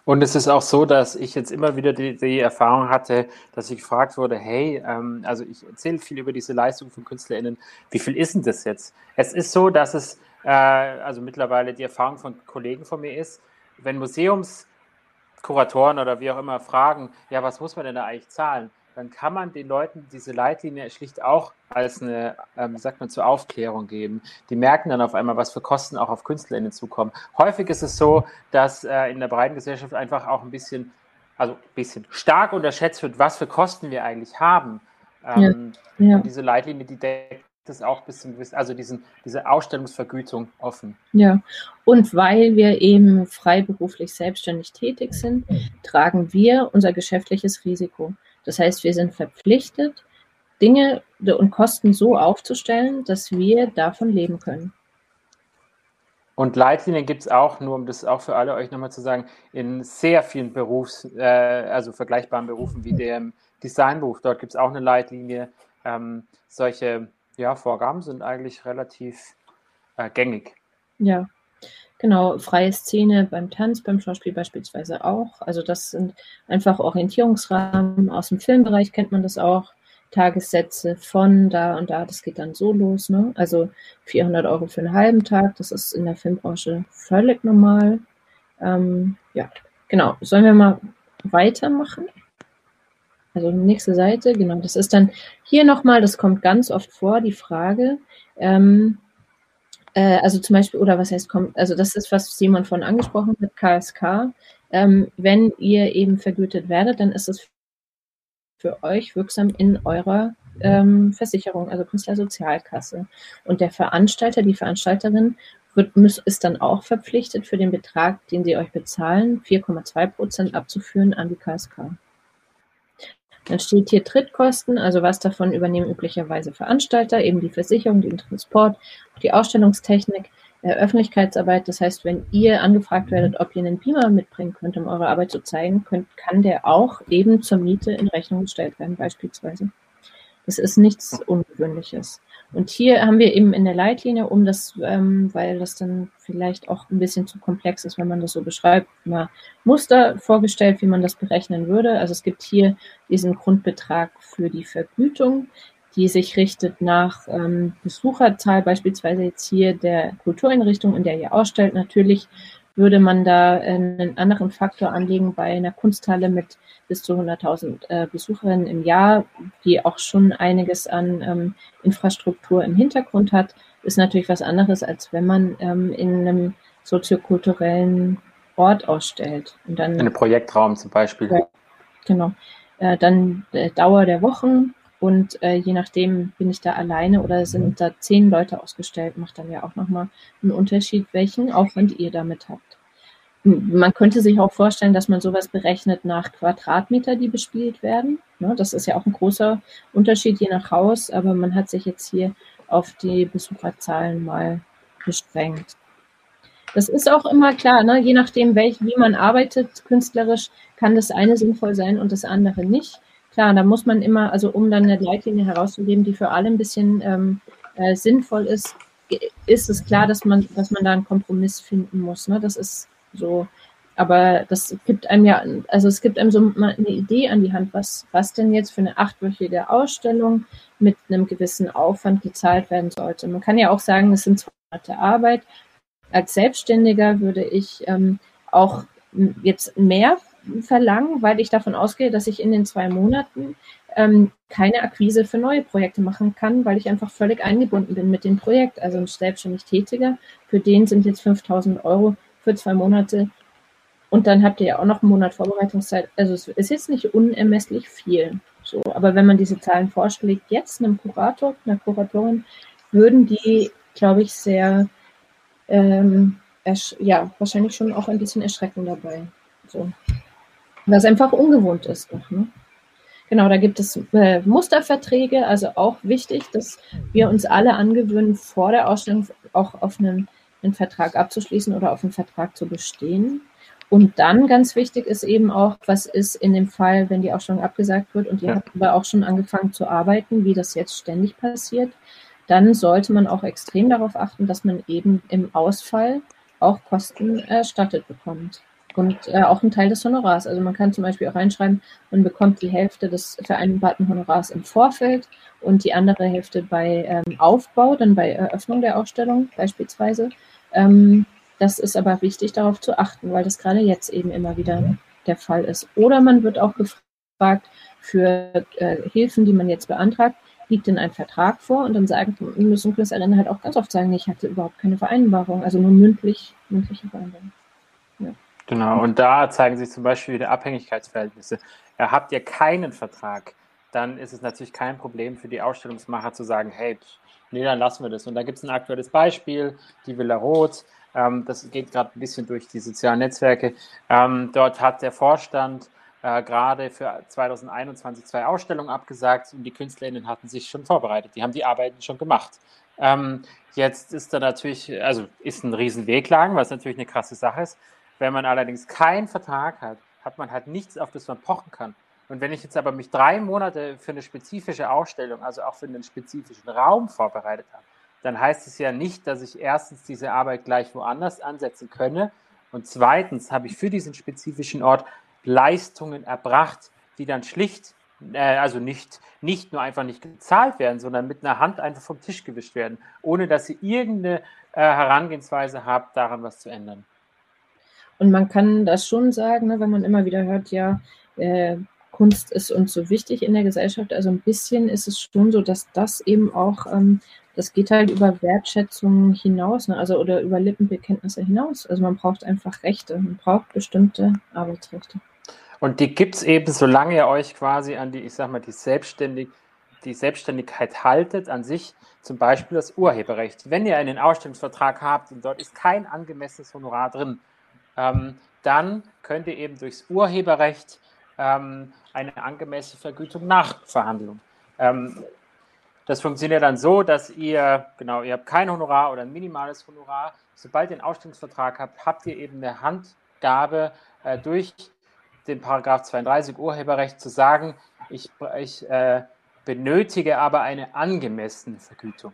Und es ist auch so, dass ich jetzt immer wieder die, die Erfahrung hatte, dass ich gefragt wurde, hey, ähm, also ich erzähle viel über diese Leistung von KünstlerInnen, wie viel ist denn das jetzt? Es ist so, dass es, äh, also mittlerweile die Erfahrung von Kollegen von mir ist, wenn Museumskuratoren oder wie auch immer fragen, ja, was muss man denn da eigentlich zahlen? Dann kann man den Leuten diese Leitlinie schlicht auch als eine, ähm, sagt man, zur Aufklärung geben. Die merken dann auf einmal, was für Kosten auch auf KünstlerInnen zukommen. Häufig ist es so, dass äh, in der breiten Gesellschaft einfach auch ein bisschen also ein bisschen stark unterschätzt wird, was für Kosten wir eigentlich haben. Ähm, ja. Ja. diese Leitlinie, die deckt das auch ein bisschen, also diesen, diese Ausstellungsvergütung offen. Ja, und weil wir eben freiberuflich selbstständig tätig sind, tragen wir unser geschäftliches Risiko. Das heißt, wir sind verpflichtet, Dinge und Kosten so aufzustellen, dass wir davon leben können. Und Leitlinien gibt es auch, nur um das auch für alle euch nochmal zu sagen, in sehr vielen Berufs-, äh, also vergleichbaren Berufen wie dem Designberuf. Dort gibt es auch eine Leitlinie. Ähm, solche ja, Vorgaben sind eigentlich relativ äh, gängig. Ja, genau. Freie Szene beim Tanz, beim Schauspiel beispielsweise auch. Also das sind einfach Orientierungsrahmen. Aus dem Filmbereich kennt man das auch. Tagessätze von da und da, das geht dann so los. Ne? Also 400 Euro für einen halben Tag, das ist in der Filmbranche völlig normal. Ähm, ja, genau. Sollen wir mal weitermachen? Also nächste Seite, genau. Das ist dann hier nochmal, das kommt ganz oft vor, die Frage, ähm, äh, also zum Beispiel, oder was heißt kommt, also das ist, was Simon von angesprochen hat, KSK. Ähm, wenn ihr eben vergütet werdet, dann ist es für euch wirksam in eurer ähm, Versicherung, also Künstlersozialkasse. Und der Veranstalter, die Veranstalterin wird, ist dann auch verpflichtet, für den Betrag, den sie euch bezahlen, 4,2 Prozent abzuführen an die KSK. Dann steht hier Trittkosten, also was davon übernehmen üblicherweise Veranstalter, eben die Versicherung, den Transport, die Ausstellungstechnik, äh, Öffentlichkeitsarbeit. Das heißt, wenn ihr angefragt werdet, ob ihr einen Beamer mitbringen könnt, um eure Arbeit zu zeigen, könnt, kann der auch eben zur Miete in Rechnung gestellt werden, beispielsweise. Das ist nichts Ungewöhnliches. Und hier haben wir eben in der Leitlinie, um das, ähm, weil das dann vielleicht auch ein bisschen zu komplex ist, wenn man das so beschreibt, mal Muster vorgestellt, wie man das berechnen würde. Also es gibt hier diesen Grundbetrag für die Vergütung, die sich richtet nach ähm, Besucherzahl, beispielsweise jetzt hier der Kultureinrichtung, in der ihr ausstellt. Natürlich würde man da einen anderen Faktor anlegen bei einer Kunsthalle mit bis zu 100.000 äh, Besucherinnen im Jahr, die auch schon einiges an ähm, Infrastruktur im Hintergrund hat, ist natürlich was anderes, als wenn man ähm, in einem soziokulturellen Ort ausstellt. Und dann, in einem Projektraum zum Beispiel. Ja, genau. Äh, dann äh, Dauer der Wochen, und äh, je nachdem, bin ich da alleine oder sind mhm. da zehn Leute ausgestellt, macht dann ja auch nochmal einen Unterschied, welchen Aufwand ihr damit habt. Man könnte sich auch vorstellen, dass man sowas berechnet nach Quadratmeter, die bespielt werden. Ne, das ist ja auch ein großer Unterschied je nach Haus, aber man hat sich jetzt hier auf die Besucherzahlen mal beschränkt. Das ist auch immer klar, ne? je nachdem, welch, wie man arbeitet künstlerisch, kann das eine sinnvoll sein und das andere nicht. Klar, da muss man immer, also um dann eine Leitlinie herauszugeben, die für alle ein bisschen ähm, äh, sinnvoll ist, ist es klar, dass man, dass man da einen Kompromiss finden muss. Ne? Das ist so. Aber das gibt einem ja, also es gibt einem so mal eine Idee an die Hand, was, was denn jetzt für eine achtwöchige Ausstellung mit einem gewissen Aufwand gezahlt werden sollte. Man kann ja auch sagen, es sind zwei Monate Arbeit. Als Selbstständiger würde ich ähm, auch jetzt mehr verlangen, weil ich davon ausgehe, dass ich in den zwei Monaten ähm, keine Akquise für neue Projekte machen kann, weil ich einfach völlig eingebunden bin mit dem Projekt. Also ein selbstständig Tätiger, für den sind jetzt 5000 Euro für zwei Monate. Und dann habt ihr ja auch noch einen Monat Vorbereitungszeit. Also es ist jetzt nicht unermesslich viel. So, aber wenn man diese Zahlen vorschlägt, jetzt einem Kurator, einer Kuratorin, würden die, glaube ich, sehr, ähm, ja, wahrscheinlich schon auch ein bisschen erschrecken dabei. So. Was einfach ungewohnt ist. Noch, ne? Genau, da gibt es äh, Musterverträge, also auch wichtig, dass wir uns alle angewöhnen, vor der Ausstellung auch auf einen, einen Vertrag abzuschließen oder auf einen Vertrag zu bestehen. Und dann ganz wichtig ist eben auch, was ist in dem Fall, wenn die Ausstellung abgesagt wird und ihr ja. habt aber auch schon angefangen zu arbeiten, wie das jetzt ständig passiert, dann sollte man auch extrem darauf achten, dass man eben im Ausfall auch Kosten erstattet bekommt und äh, auch ein Teil des Honorars. Also man kann zum Beispiel auch reinschreiben, man bekommt die Hälfte des vereinbarten Honorars im Vorfeld und die andere Hälfte bei ähm, Aufbau, dann bei Eröffnung der Ausstellung beispielsweise. Ähm, das ist aber wichtig, darauf zu achten, weil das gerade jetzt eben immer wieder der Fall ist. Oder man wird auch gefragt, für äh, Hilfen, die man jetzt beantragt, liegt denn ein Vertrag vor? Und dann sagen, müssen Künstlerinnen halt auch ganz oft sagen, ich hatte überhaupt keine Vereinbarung, also nur mündlich, mündliche Vereinbarung. Genau, und da zeigen sich zum Beispiel die Abhängigkeitsverhältnisse. Ja, habt ihr keinen Vertrag, dann ist es natürlich kein Problem für die Ausstellungsmacher zu sagen, hey, nee, dann lassen wir das. Und da gibt es ein aktuelles Beispiel, die Villa Roth. Ähm, das geht gerade ein bisschen durch die sozialen Netzwerke. Ähm, dort hat der Vorstand äh, gerade für 2021 zwei Ausstellungen abgesagt und die KünstlerInnen hatten sich schon vorbereitet. Die haben die Arbeiten schon gemacht. Ähm, jetzt ist da natürlich, also ist ein riesen Wehklagen, was natürlich eine krasse Sache ist. Wenn man allerdings keinen Vertrag hat, hat man halt nichts, auf das man pochen kann. Und wenn ich jetzt aber mich drei Monate für eine spezifische Ausstellung, also auch für einen spezifischen Raum vorbereitet habe, dann heißt es ja nicht, dass ich erstens diese Arbeit gleich woanders ansetzen könne und zweitens habe ich für diesen spezifischen Ort Leistungen erbracht, die dann schlicht, äh, also nicht, nicht nur einfach nicht gezahlt werden, sondern mit einer Hand einfach vom Tisch gewischt werden, ohne dass sie irgendeine äh, Herangehensweise habt, daran was zu ändern. Und man kann das schon sagen, ne, wenn man immer wieder hört, ja, äh, Kunst ist uns so wichtig in der Gesellschaft. Also ein bisschen ist es schon so, dass das eben auch, ähm, das geht halt über Wertschätzung hinaus, ne? also oder über Lippenbekenntnisse hinaus. Also man braucht einfach Rechte, man braucht bestimmte Arbeitsrechte. Und die gibt es eben, solange ihr euch quasi an die, ich sag mal, die, Selbstständig, die Selbstständigkeit haltet, an sich zum Beispiel das Urheberrecht. Wenn ihr einen Ausstellungsvertrag habt und dort ist kein angemessenes Honorar drin, ähm, dann könnt ihr eben durchs Urheberrecht ähm, eine angemessene Vergütung nachverhandeln. Ähm, das funktioniert dann so, dass ihr, genau, ihr habt kein Honorar oder ein minimales Honorar. Sobald ihr einen Ausstellungsvertrag habt, habt ihr eben eine Handgabe äh, durch den Paragraph 32 Urheberrecht zu sagen, ich, ich äh, benötige aber eine angemessene Vergütung.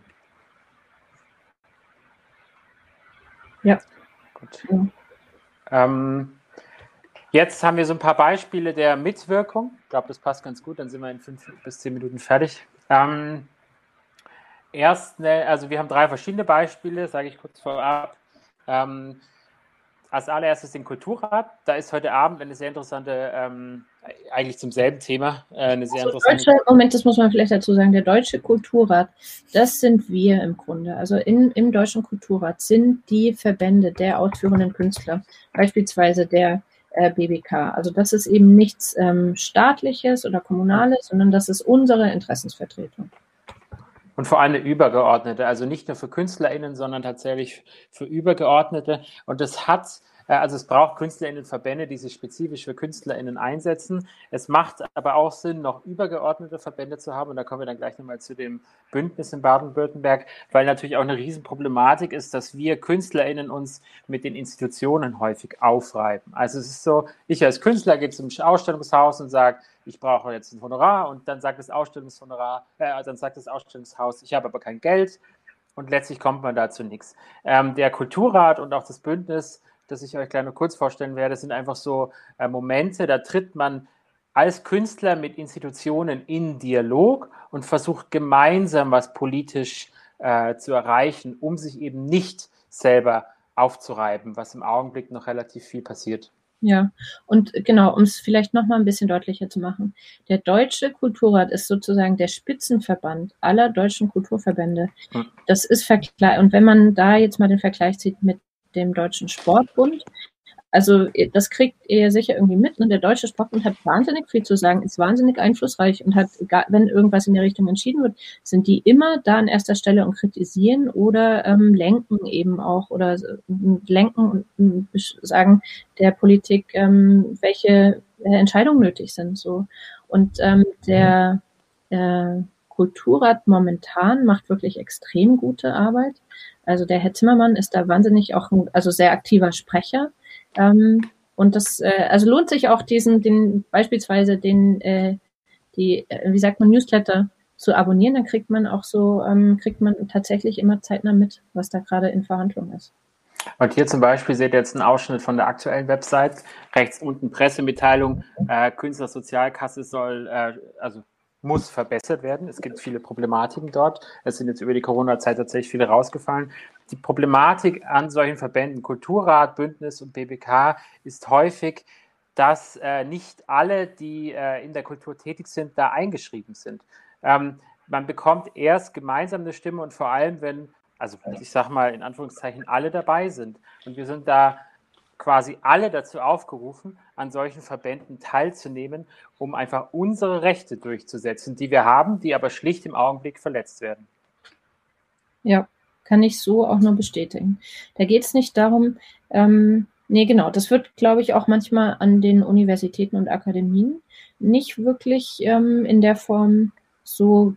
Ja. Gut. Ja. Ähm, jetzt haben wir so ein paar Beispiele der Mitwirkung. Ich glaube, das passt ganz gut. Dann sind wir in fünf bis zehn Minuten fertig. Ähm, erst, ne, also wir haben drei verschiedene Beispiele, sage ich kurz vorab. Ähm, als allererstes den Kulturrat. Da ist heute Abend eine sehr interessante, ähm, eigentlich zum selben Thema, äh, eine sehr also interessante. Deutsche, Moment, das muss man vielleicht dazu sagen. Der Deutsche Kulturrat, das sind wir im Grunde. Also in, im Deutschen Kulturrat sind die Verbände der ausführenden Künstler, beispielsweise der äh, BBK. Also das ist eben nichts ähm, staatliches oder kommunales, sondern das ist unsere Interessensvertretung. Und vor allem übergeordnete, also nicht nur für KünstlerInnen, sondern tatsächlich für Übergeordnete. Und das hat also es braucht KünstlerInnenverbände, die sich spezifisch für KünstlerInnen einsetzen. Es macht aber auch Sinn, noch übergeordnete Verbände zu haben. Und da kommen wir dann gleich nochmal zu dem Bündnis in Baden-Württemberg, weil natürlich auch eine Riesenproblematik ist, dass wir KünstlerInnen uns mit den Institutionen häufig aufreiben. Also es ist so, ich als Künstler gehe zum Ausstellungshaus und sage, ich brauche jetzt ein Honorar und dann sagt das Ausstellungshonorar, äh, dann sagt das Ausstellungshaus, ich habe aber kein Geld und letztlich kommt man dazu nichts. Ähm, der Kulturrat und auch das Bündnis das ich euch gleich noch kurz vorstellen werde, sind einfach so äh, Momente, da tritt man als Künstler mit Institutionen in Dialog und versucht gemeinsam was politisch äh, zu erreichen, um sich eben nicht selber aufzureiben, was im Augenblick noch relativ viel passiert. Ja, und genau, um es vielleicht noch mal ein bisschen deutlicher zu machen. Der Deutsche Kulturrat ist sozusagen der Spitzenverband aller deutschen Kulturverbände. Hm. Das ist Vergleich, und wenn man da jetzt mal den Vergleich zieht mit dem Deutschen Sportbund. Also das kriegt ihr sicher irgendwie mit. Ne? Der Deutsche Sportbund hat wahnsinnig viel zu sagen, ist wahnsinnig einflussreich und hat, wenn irgendwas in der Richtung entschieden wird, sind die immer da an erster Stelle und kritisieren oder ähm, lenken eben auch oder äh, lenken und äh, sagen der Politik, ähm, welche äh, Entscheidungen nötig sind. So und ähm, der äh, Kulturrat momentan macht wirklich extrem gute Arbeit. Also der Herr Zimmermann ist da wahnsinnig auch ein, also sehr aktiver Sprecher. Ähm, und das äh, also lohnt sich auch diesen, den beispielsweise den, äh, die, äh, wie sagt man, Newsletter zu abonnieren, dann kriegt man auch so, ähm, kriegt man tatsächlich immer zeitnah mit, was da gerade in Verhandlung ist. Und hier zum Beispiel seht ihr jetzt einen Ausschnitt von der aktuellen Website. Rechts unten Pressemitteilung, äh, Künstlersozialkasse soll, äh, also muss verbessert werden. Es gibt viele Problematiken dort. Es sind jetzt über die Corona-Zeit tatsächlich viele rausgefallen. Die Problematik an solchen Verbänden, Kulturrat, Bündnis und BBK, ist häufig, dass äh, nicht alle, die äh, in der Kultur tätig sind, da eingeschrieben sind. Ähm, man bekommt erst gemeinsam eine Stimme und vor allem, wenn, also ich sage mal in Anführungszeichen, alle dabei sind. Und wir sind da quasi alle dazu aufgerufen, an solchen Verbänden teilzunehmen, um einfach unsere Rechte durchzusetzen, die wir haben, die aber schlicht im Augenblick verletzt werden. Ja, kann ich so auch nur bestätigen. Da geht es nicht darum, ähm, nee, genau, das wird, glaube ich, auch manchmal an den Universitäten und Akademien nicht wirklich ähm, in der Form so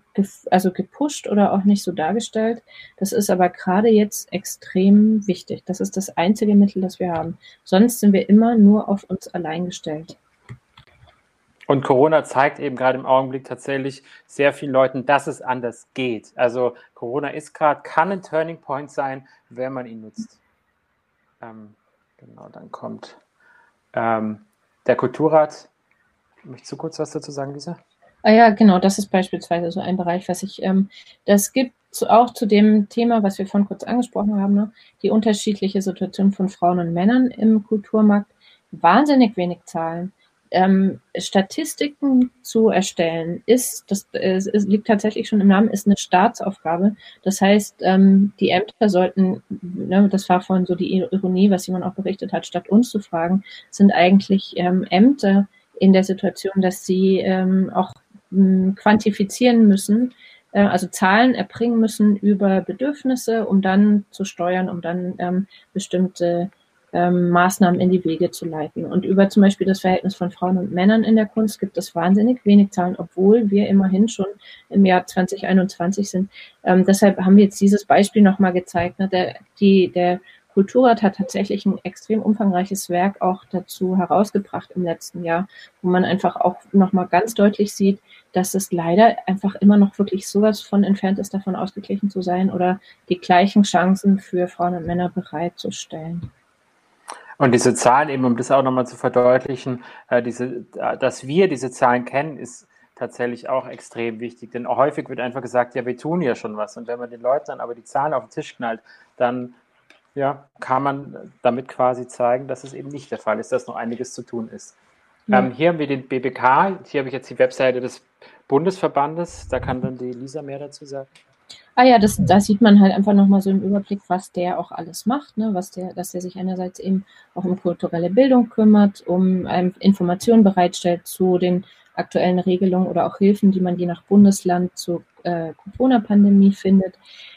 also gepusht oder auch nicht so dargestellt. Das ist aber gerade jetzt extrem wichtig. Das ist das einzige Mittel, das wir haben. Sonst sind wir immer nur auf uns allein gestellt. Und Corona zeigt eben gerade im Augenblick tatsächlich sehr vielen Leuten, dass es anders geht. Also Corona ist gerade, kann ein Turning Point sein, wenn man ihn nutzt. Ähm, genau, dann kommt ähm, der Kulturrat. Möchtest du kurz was dazu sagen, Lisa? Ah ja, genau, das ist beispielsweise so ein Bereich, was ich, ähm, das gibt zu, auch zu dem Thema, was wir vorhin kurz angesprochen haben, ne, die unterschiedliche Situation von Frauen und Männern im Kulturmarkt, wahnsinnig wenig Zahlen. Ähm, Statistiken zu erstellen, ist, das äh, liegt tatsächlich schon im Namen, ist eine Staatsaufgabe. Das heißt, ähm, die Ämter sollten, ne, das war vorhin so die Ironie, was jemand auch berichtet hat, statt uns zu fragen, sind eigentlich ähm, Ämter in der Situation, dass sie ähm, auch quantifizieren müssen, äh, also Zahlen erbringen müssen über Bedürfnisse, um dann zu steuern, um dann ähm, bestimmte ähm, Maßnahmen in die Wege zu leiten. Und über zum Beispiel das Verhältnis von Frauen und Männern in der Kunst gibt es wahnsinnig wenig Zahlen, obwohl wir immerhin schon im Jahr 2021 sind. Ähm, deshalb haben wir jetzt dieses Beispiel nochmal gezeigt. Ne? Der, die, der Kulturrat hat tatsächlich ein extrem umfangreiches Werk auch dazu herausgebracht im letzten Jahr, wo man einfach auch nochmal ganz deutlich sieht, dass es leider einfach immer noch wirklich sowas von entfernt ist, davon ausgeglichen zu sein oder die gleichen Chancen für Frauen und Männer bereitzustellen. Und diese Zahlen eben, um das auch nochmal zu verdeutlichen, äh, diese, dass wir diese Zahlen kennen, ist tatsächlich auch extrem wichtig. Denn häufig wird einfach gesagt, ja, wir tun ja schon was. Und wenn man den Leuten dann aber die Zahlen auf den Tisch knallt, dann ja, kann man damit quasi zeigen, dass es eben nicht der Fall ist, dass noch einiges zu tun ist. Ja. Ähm, hier haben wir den BBK, hier habe ich jetzt die Webseite des Bundesverbandes, da kann dann die Lisa mehr dazu sagen. Ah ja, das, da sieht man halt einfach nochmal so im Überblick, was der auch alles macht, ne? was der, dass der sich einerseits eben auch um kulturelle Bildung kümmert, um ähm, Informationen bereitstellt zu den aktuellen Regelungen oder auch Hilfen, die man je nach Bundesland zur äh, Corona-Pandemie findet.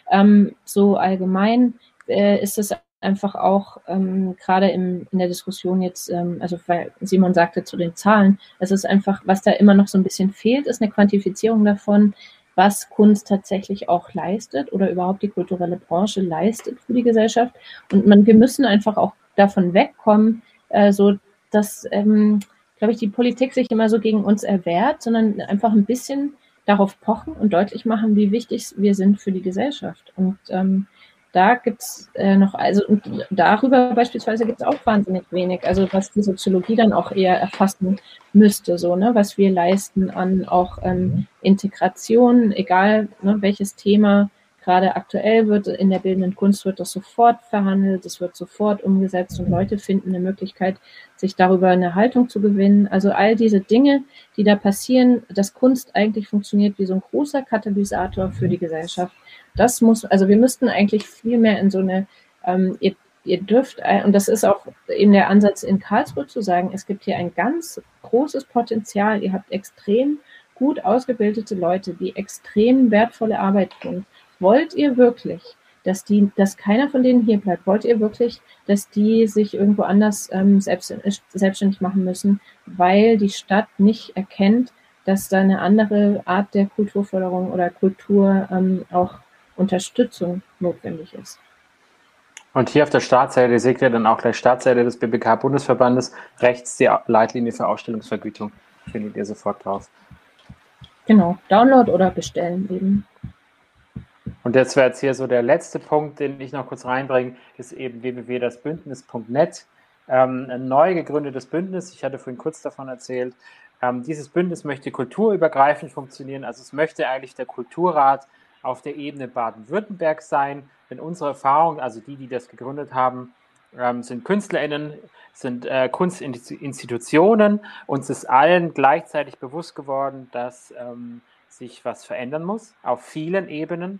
Ähm, so allgemein äh, ist es einfach auch ähm, gerade in der Diskussion jetzt, ähm, also weil Simon sagte zu den Zahlen, es ist einfach, was da immer noch so ein bisschen fehlt, ist eine Quantifizierung davon, was Kunst tatsächlich auch leistet oder überhaupt die kulturelle Branche leistet für die Gesellschaft. Und man, wir müssen einfach auch davon wegkommen, äh, so dass, ähm, glaube ich, die Politik sich immer so gegen uns erwehrt, sondern einfach ein bisschen darauf pochen und deutlich machen, wie wichtig wir sind für die Gesellschaft. Und ähm, da gibt's äh, noch, also und darüber beispielsweise gibt's auch wahnsinnig wenig, also was die Soziologie dann auch eher erfassen müsste, so, ne, was wir leisten an auch ähm, mhm. Integration, egal ne, welches Thema gerade aktuell wird, in der bildenden Kunst wird das sofort verhandelt, es wird sofort umgesetzt und Leute finden eine Möglichkeit, sich darüber eine Haltung zu gewinnen. Also all diese Dinge, die da passieren, dass Kunst eigentlich funktioniert wie so ein großer Katalysator für die Gesellschaft das muss, also wir müssten eigentlich viel mehr in so eine, ähm, ihr, ihr dürft, äh, und das ist auch eben der Ansatz in Karlsruhe zu sagen, es gibt hier ein ganz großes Potenzial, ihr habt extrem gut ausgebildete Leute, die extrem wertvolle Arbeit tun. Wollt ihr wirklich, dass die, dass keiner von denen hier bleibt? Wollt ihr wirklich, dass die sich irgendwo anders ähm, selbst, selbstständig machen müssen, weil die Stadt nicht erkennt, dass da eine andere Art der Kulturförderung oder Kultur ähm, auch Unterstützung notwendig ist. Und hier auf der Startseite seht ihr dann auch gleich Startseite des BBK-Bundesverbandes, rechts die Leitlinie für Ausstellungsvergütung. Findet ihr sofort drauf. Genau, Download oder bestellen eben. Und jetzt wäre jetzt hier so der letzte Punkt, den ich noch kurz reinbringe, ist eben www.dasbündnis.net. Ähm, ein neu gegründetes Bündnis, ich hatte vorhin kurz davon erzählt. Ähm, dieses Bündnis möchte kulturübergreifend funktionieren, also es möchte eigentlich der Kulturrat auf der Ebene Baden-Württemberg sein. Denn unsere Erfahrung, also die, die das gegründet haben, ähm, sind KünstlerInnen, sind äh, Kunstinstitutionen. Uns ist allen gleichzeitig bewusst geworden, dass ähm, sich was verändern muss auf vielen Ebenen.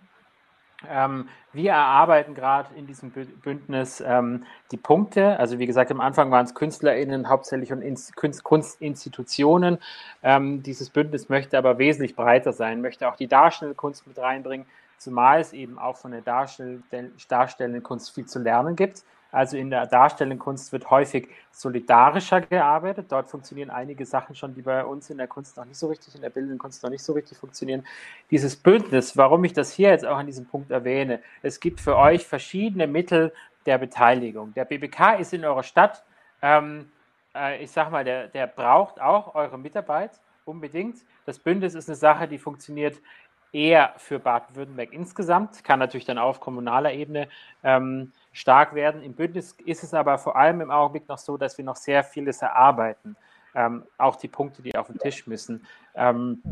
Ähm, wir erarbeiten gerade in diesem Bündnis ähm, die Punkte. Also wie gesagt, am Anfang waren es KünstlerInnen hauptsächlich und Inst Kunst Kunstinstitutionen. Ähm, dieses Bündnis möchte aber wesentlich breiter sein, möchte auch die darstellende Kunst mit reinbringen, zumal es eben auch von der darstellenden Kunst viel zu lernen gibt. Also in der darstellenden Kunst wird häufig solidarischer gearbeitet. Dort funktionieren einige Sachen schon, die bei uns in der Kunst noch nicht so richtig, in der bildenden Kunst noch nicht so richtig funktionieren. Dieses Bündnis, warum ich das hier jetzt auch an diesem Punkt erwähne, es gibt für euch verschiedene Mittel der Beteiligung. Der BBK ist in eurer Stadt. Ähm, äh, ich sag mal, der, der braucht auch eure Mitarbeit unbedingt. Das Bündnis ist eine Sache, die funktioniert eher für Baden-Württemberg insgesamt, kann natürlich dann auf kommunaler Ebene ähm, stark werden. Im Bündnis ist es aber vor allem im Augenblick noch so, dass wir noch sehr vieles erarbeiten. Ähm, auch die Punkte, die auf den Tisch müssen. Ähm,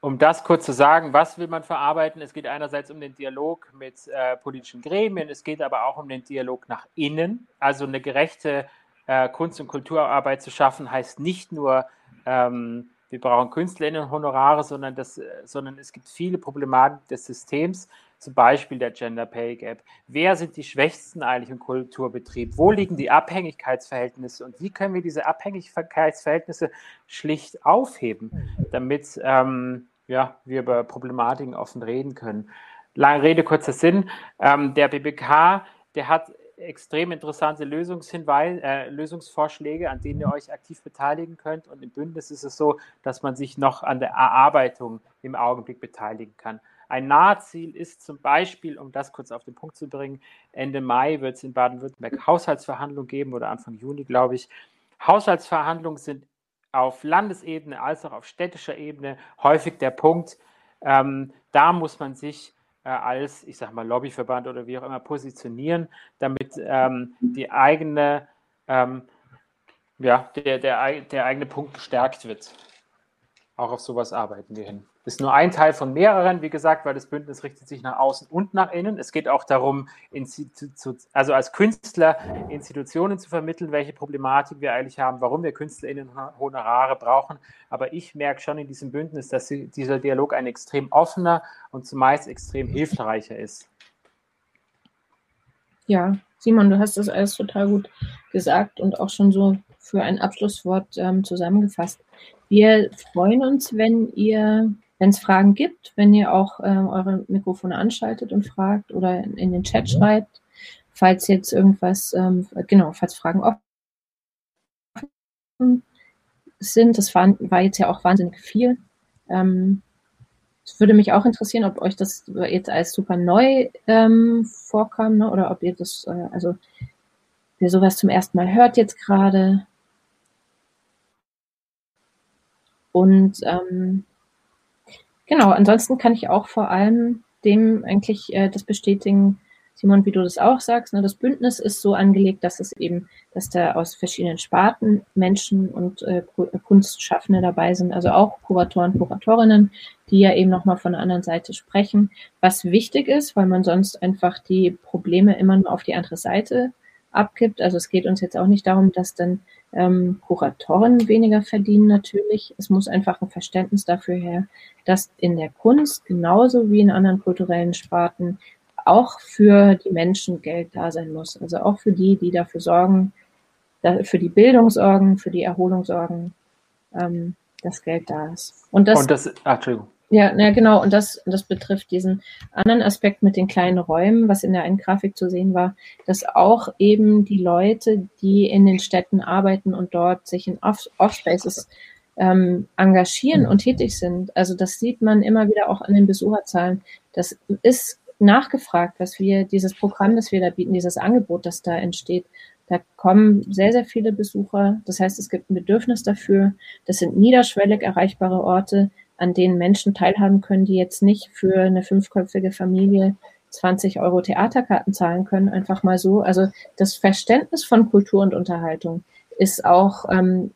um das kurz zu sagen, was will man verarbeiten? Es geht einerseits um den Dialog mit äh, politischen Gremien, es geht aber auch um den Dialog nach innen. Also eine gerechte äh, Kunst- und Kulturarbeit zu schaffen, heißt nicht nur, ähm, wir brauchen KünstlerInnen-Honorare, sondern, das, äh, sondern es gibt viele Problematik des Systems, zum Beispiel der Gender Pay Gap. Wer sind die Schwächsten eigentlich im Kulturbetrieb? Wo liegen die Abhängigkeitsverhältnisse und wie können wir diese Abhängigkeitsverhältnisse schlicht aufheben, damit ähm, ja, wir über Problematiken offen reden können? Lange Rede, kurzer Sinn. Ähm, der BBK, der hat extrem interessante Lösungshinweise, äh, Lösungsvorschläge, an denen ihr euch aktiv beteiligen könnt. Und im Bündnis ist es so, dass man sich noch an der Erarbeitung im Augenblick beteiligen kann. Ein Nahziel ist zum Beispiel, um das kurz auf den Punkt zu bringen, Ende Mai wird es in Baden-Württemberg Haushaltsverhandlungen geben oder Anfang Juni, glaube ich. Haushaltsverhandlungen sind auf Landesebene als auch auf städtischer Ebene häufig der Punkt, ähm, da muss man sich als, ich sage mal, Lobbyverband oder wie auch immer positionieren, damit ähm, die eigene, ähm, ja, der, der, der eigene Punkt gestärkt wird. Auch auf sowas arbeiten wir hin ist nur ein Teil von mehreren, wie gesagt, weil das Bündnis richtet sich nach außen und nach innen. Es geht auch darum, also als Künstler Institutionen zu vermitteln, welche Problematik wir eigentlich haben, warum wir KünstlerInnen Honorare brauchen. Aber ich merke schon in diesem Bündnis, dass dieser Dialog ein extrem offener und zumeist extrem hilfreicher ist. Ja, Simon, du hast das alles total gut gesagt und auch schon so für ein Abschlusswort ähm, zusammengefasst. Wir freuen uns, wenn ihr wenn es Fragen gibt, wenn ihr auch ähm, eure Mikrofone anschaltet und fragt oder in, in den Chat mhm. schreibt, falls jetzt irgendwas, ähm, genau, falls Fragen offen sind, das war, war jetzt ja auch wahnsinnig viel. Ähm, es würde mich auch interessieren, ob euch das jetzt als super neu ähm, vorkam, ne? oder ob ihr das, äh, also ihr sowas zum ersten Mal hört jetzt gerade. Und ähm, Genau, ansonsten kann ich auch vor allem dem eigentlich äh, das bestätigen, Simon, wie du das auch sagst. Ne, das Bündnis ist so angelegt, dass es eben, dass da aus verschiedenen Sparten Menschen und äh, Kunstschaffende dabei sind, also auch Kuratoren, Kuratorinnen, die ja eben nochmal von der anderen Seite sprechen, was wichtig ist, weil man sonst einfach die Probleme immer nur auf die andere Seite abgibt. Also es geht uns jetzt auch nicht darum, dass dann ähm, Kuratoren weniger verdienen natürlich. Es muss einfach ein Verständnis dafür her, dass in der Kunst genauso wie in anderen kulturellen Sparten auch für die Menschen Geld da sein muss. Also auch für die, die dafür sorgen, für die Bildung sorgen, für die Erholung sorgen, ähm, dass Geld da ist. Und das, Und das ach, Entschuldigung. Ja, ja, genau. Und das, das betrifft diesen anderen Aspekt mit den kleinen Räumen, was in der einen Grafik zu sehen war, dass auch eben die Leute, die in den Städten arbeiten und dort sich in Offspaces ähm, engagieren und tätig sind. Also das sieht man immer wieder auch an den Besucherzahlen. Das ist nachgefragt, was wir, dieses Programm, das wir da bieten, dieses Angebot, das da entsteht. Da kommen sehr, sehr viele Besucher. Das heißt, es gibt ein Bedürfnis dafür. Das sind niederschwellig erreichbare Orte an denen Menschen teilhaben können, die jetzt nicht für eine fünfköpfige Familie 20 Euro Theaterkarten zahlen können, einfach mal so. Also das Verständnis von Kultur und Unterhaltung ist auch, ähm,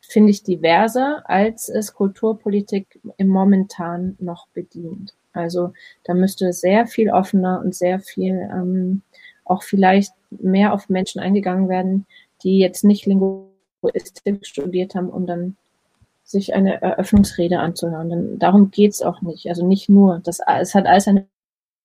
finde ich, diverser, als es Kulturpolitik im Momentan noch bedient. Also da müsste sehr viel offener und sehr viel ähm, auch vielleicht mehr auf Menschen eingegangen werden, die jetzt nicht Linguistik studiert haben, um dann sich eine Eröffnungsrede anzuhören. Denn darum geht's auch nicht. Also nicht nur. Das, es hat alles eine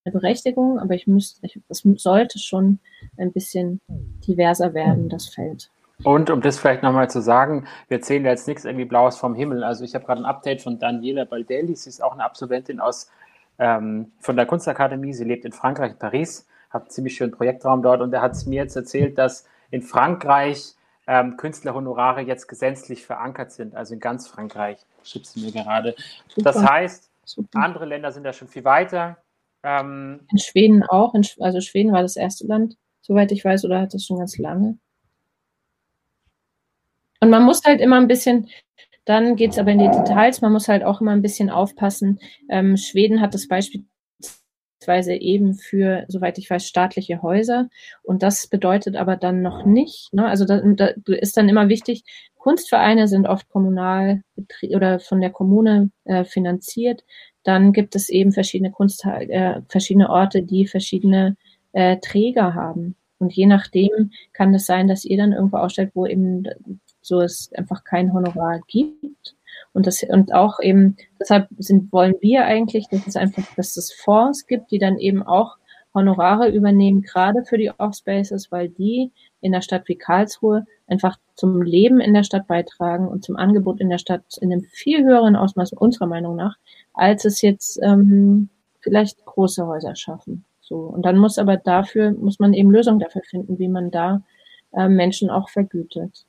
Berechtigung, aber ich müsste, es sollte schon ein bisschen diverser werden, das Feld. Und um das vielleicht nochmal zu sagen, wir zählen jetzt nichts irgendwie Blaues vom Himmel. Also ich habe gerade ein Update von Daniela Baldelli, sie ist auch eine Absolventin aus ähm, von der Kunstakademie, sie lebt in Frankreich, Paris, hat einen ziemlich schönen Projektraum dort und er hat mir jetzt erzählt, dass in Frankreich ähm, Künstlerhonorare jetzt gesetzlich verankert sind, also in ganz Frankreich, schreibt sie mir gerade. Super. Das heißt, Super. andere Länder sind da schon viel weiter. Ähm, in Schweden auch, in, also Schweden war das erste Land, soweit ich weiß, oder hat das schon ganz lange? Und man muss halt immer ein bisschen, dann geht es aber in die Details, man muss halt auch immer ein bisschen aufpassen. Ähm, Schweden hat das beispielsweise eben für, soweit ich weiß, staatliche Häuser. Und das bedeutet aber dann noch nicht, ne? also da, da ist dann immer wichtig, Kunstvereine sind oft kommunal oder von der Kommune äh, finanziert. Dann gibt es eben verschiedene Kunst, äh, verschiedene Orte, die verschiedene äh, Träger haben. Und je nachdem kann es sein, dass ihr dann irgendwo ausstellt, wo eben so es einfach kein Honorar gibt. Und das, und auch eben, deshalb sind, wollen wir eigentlich, dass es einfach, dass es Fonds gibt, die dann eben auch Honorare übernehmen, gerade für die Offspaces, weil die in der Stadt wie Karlsruhe einfach zum Leben in der Stadt beitragen und zum Angebot in der Stadt in einem viel höheren Ausmaß unserer Meinung nach, als es jetzt ähm, vielleicht große Häuser schaffen. So und dann muss aber dafür muss man eben Lösungen dafür finden, wie man da äh, Menschen auch vergütet.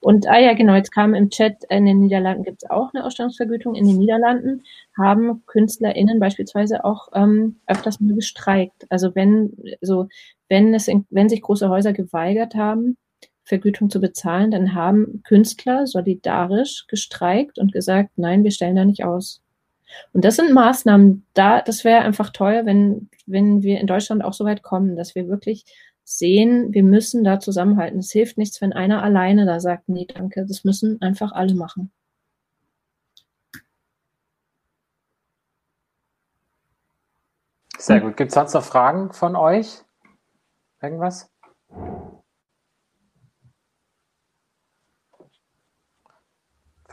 Und, ah ja, genau, jetzt kam im Chat, in den Niederlanden gibt es auch eine Ausstellungsvergütung. In den Niederlanden haben KünstlerInnen beispielsweise auch ähm, öfters mal gestreikt. Also wenn, so, wenn es, in, wenn sich große Häuser geweigert haben, Vergütung zu bezahlen, dann haben Künstler solidarisch gestreikt und gesagt, nein, wir stellen da nicht aus. Und das sind Maßnahmen, da, das wäre einfach toll, wenn, wenn wir in Deutschland auch so weit kommen, dass wir wirklich sehen, wir müssen da zusammenhalten. Es hilft nichts, wenn einer alleine da sagt, nee, danke, das müssen einfach alle machen. Sehr gut. Gibt es sonst noch Fragen von euch? Irgendwas?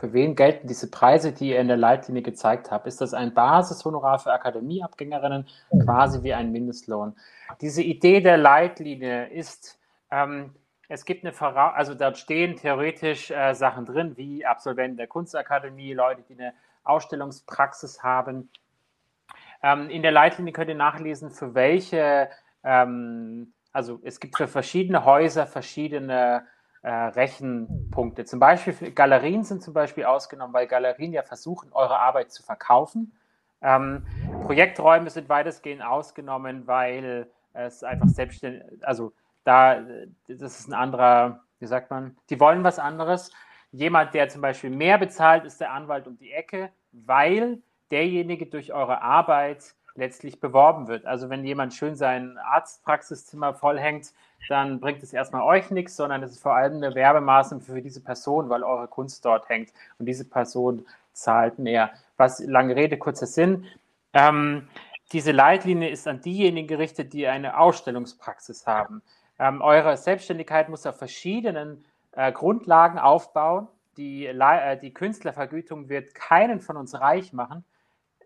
Für wen gelten diese Preise, die ihr in der Leitlinie gezeigt habt? Ist das ein Basishonorar für Akademieabgängerinnen, quasi wie ein Mindestlohn? Diese Idee der Leitlinie ist, ähm, es gibt eine Voraus also dort stehen theoretisch äh, Sachen drin, wie Absolventen der Kunstakademie, Leute, die eine Ausstellungspraxis haben. Ähm, in der Leitlinie könnt ihr nachlesen, für welche, ähm, also es gibt für verschiedene Häuser verschiedene äh, Rechenpunkte. Zum Beispiel Galerien sind zum Beispiel ausgenommen, weil Galerien ja versuchen, eure Arbeit zu verkaufen. Ähm, Projekträume sind weitestgehend ausgenommen, weil es einfach selbstständig, also da, das ist ein anderer, wie sagt man, die wollen was anderes. Jemand, der zum Beispiel mehr bezahlt, ist der Anwalt um die Ecke, weil derjenige durch eure Arbeit letztlich beworben wird. Also wenn jemand schön sein Arztpraxiszimmer vollhängt, dann bringt es erstmal euch nichts, sondern es ist vor allem eine Werbemaßnahme für diese Person, weil eure Kunst dort hängt und diese Person zahlt mehr. Was lange Rede, kurzer Sinn. Ähm, diese Leitlinie ist an diejenigen gerichtet, die eine Ausstellungspraxis haben. Ähm, eure Selbstständigkeit muss auf verschiedenen äh, Grundlagen aufbauen. Die, äh, die Künstlervergütung wird keinen von uns reich machen.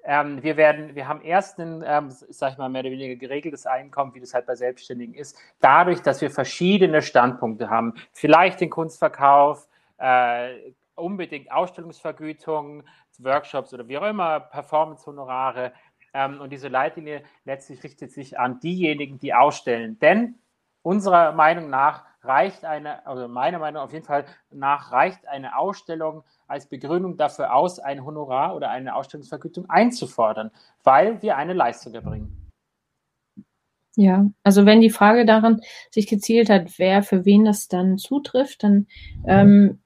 Ähm, wir werden, wir haben erst ein, ähm, sag ich mal, mehr oder weniger geregeltes Einkommen, wie das halt bei Selbstständigen ist, dadurch, dass wir verschiedene Standpunkte haben. Vielleicht den Kunstverkauf, äh, unbedingt Ausstellungsvergütungen, Workshops oder wie auch immer, Performance-Honorare. Ähm, und diese Leitlinie letztlich richtet sich an diejenigen, die ausstellen. Denn unserer Meinung nach reicht eine, also meiner Meinung auf jeden Fall nach, reicht eine Ausstellung als Begründung dafür aus, ein Honorar oder eine Ausstellungsvergütung einzufordern, weil wir eine Leistung erbringen. Ja, also wenn die Frage daran sich gezielt hat, wer für wen das dann zutrifft, dann ähm,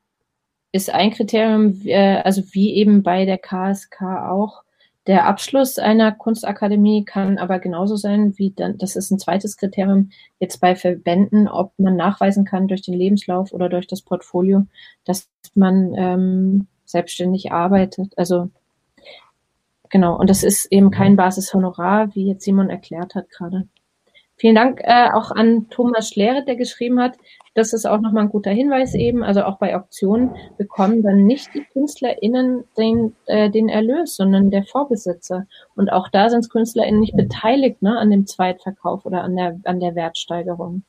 ist ein Kriterium, äh, also wie eben bei der KSK auch, der Abschluss einer Kunstakademie kann aber genauso sein wie dann, das ist ein zweites Kriterium jetzt bei Verbänden, ob man nachweisen kann durch den Lebenslauf oder durch das Portfolio, dass man ähm, selbstständig arbeitet. Also genau, und das ist eben kein Basishonorar, wie jetzt Simon erklärt hat gerade. Vielen Dank äh, auch an Thomas Schleret, der geschrieben hat, das ist auch nochmal ein guter Hinweis eben, also auch bei Auktionen bekommen dann nicht die KünstlerInnen den, äh, den Erlös, sondern der Vorbesitzer. Und auch da sind KünstlerInnen nicht beteiligt ne, an dem Zweitverkauf oder an der, an der Wertsteigerung.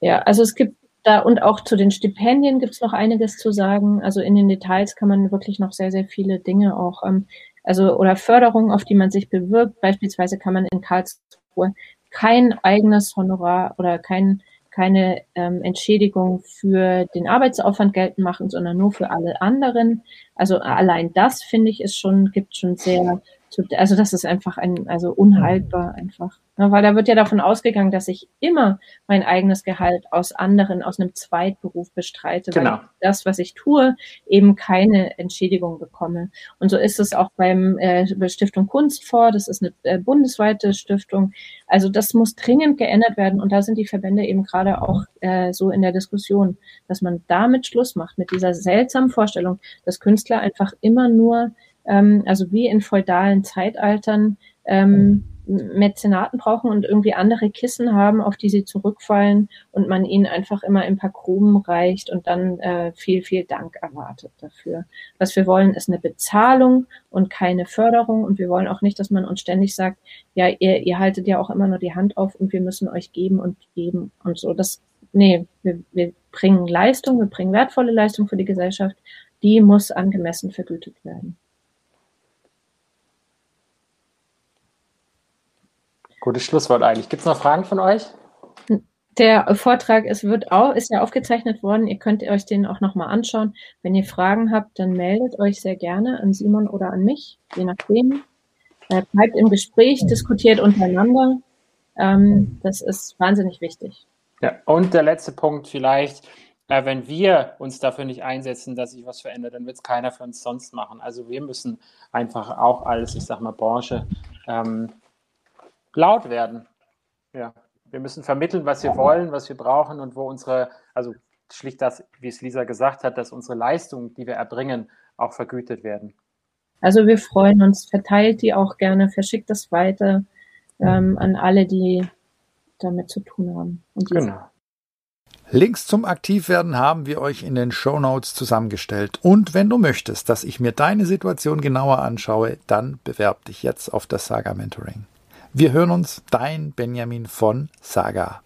Ja, also es gibt da und auch zu den Stipendien gibt es noch einiges zu sagen. Also in den Details kann man wirklich noch sehr, sehr viele Dinge auch, ähm, also oder Förderungen, auf die man sich bewirbt. Beispielsweise kann man in Karlsruhe kein eigenes Honorar oder kein keine ähm, Entschädigung für den Arbeitsaufwand geltend machen, sondern nur für alle anderen. Also allein das finde ich ist schon, gibt schon sehr, also das ist einfach ein, also unhaltbar einfach. Ja, weil da wird ja davon ausgegangen, dass ich immer mein eigenes Gehalt aus anderen, aus einem Zweitberuf bestreite, genau. weil das, was ich tue, eben keine Entschädigung bekomme. Und so ist es auch beim äh, Stiftung Kunst vor. Das ist eine äh, bundesweite Stiftung. Also das muss dringend geändert werden. Und da sind die Verbände eben gerade auch äh, so in der Diskussion, dass man damit Schluss macht, mit dieser seltsamen Vorstellung, dass Künstler einfach immer nur, ähm, also wie in feudalen Zeitaltern, ähm, Mäzenaten brauchen und irgendwie andere Kissen haben, auf die sie zurückfallen und man ihnen einfach immer ein paar Krumen reicht und dann äh, viel, viel Dank erwartet dafür. Was wir wollen, ist eine Bezahlung und keine Förderung und wir wollen auch nicht, dass man uns ständig sagt, ja, ihr, ihr haltet ja auch immer nur die Hand auf und wir müssen euch geben und geben und so. Das, nee, wir, wir bringen Leistung, wir bringen wertvolle Leistung für die Gesellschaft, die muss angemessen vergütet werden. Gutes Schlusswort eigentlich. Gibt es noch Fragen von euch? Der Vortrag ist, wird auch, ist ja aufgezeichnet worden. Ihr könnt euch den auch nochmal anschauen. Wenn ihr Fragen habt, dann meldet euch sehr gerne an Simon oder an mich, je nachdem. Äh, bleibt im Gespräch, diskutiert untereinander. Ähm, das ist wahnsinnig wichtig. Ja, und der letzte Punkt vielleicht, äh, wenn wir uns dafür nicht einsetzen, dass sich was verändert, dann wird es keiner für uns sonst machen. Also wir müssen einfach auch als, ich sag mal, Branche ähm, laut werden. Ja, wir müssen vermitteln, was wir wollen, was wir brauchen und wo unsere, also schlicht das, wie es Lisa gesagt hat, dass unsere Leistungen, die wir erbringen, auch vergütet werden. Also wir freuen uns, verteilt die auch gerne, verschickt das weiter ähm, an alle, die damit zu tun haben. genau. Links zum Aktivwerden haben wir euch in den Show Notes zusammengestellt. Und wenn du möchtest, dass ich mir deine Situation genauer anschaue, dann bewerb dich jetzt auf das Saga Mentoring. Wir hören uns, dein Benjamin von Saga.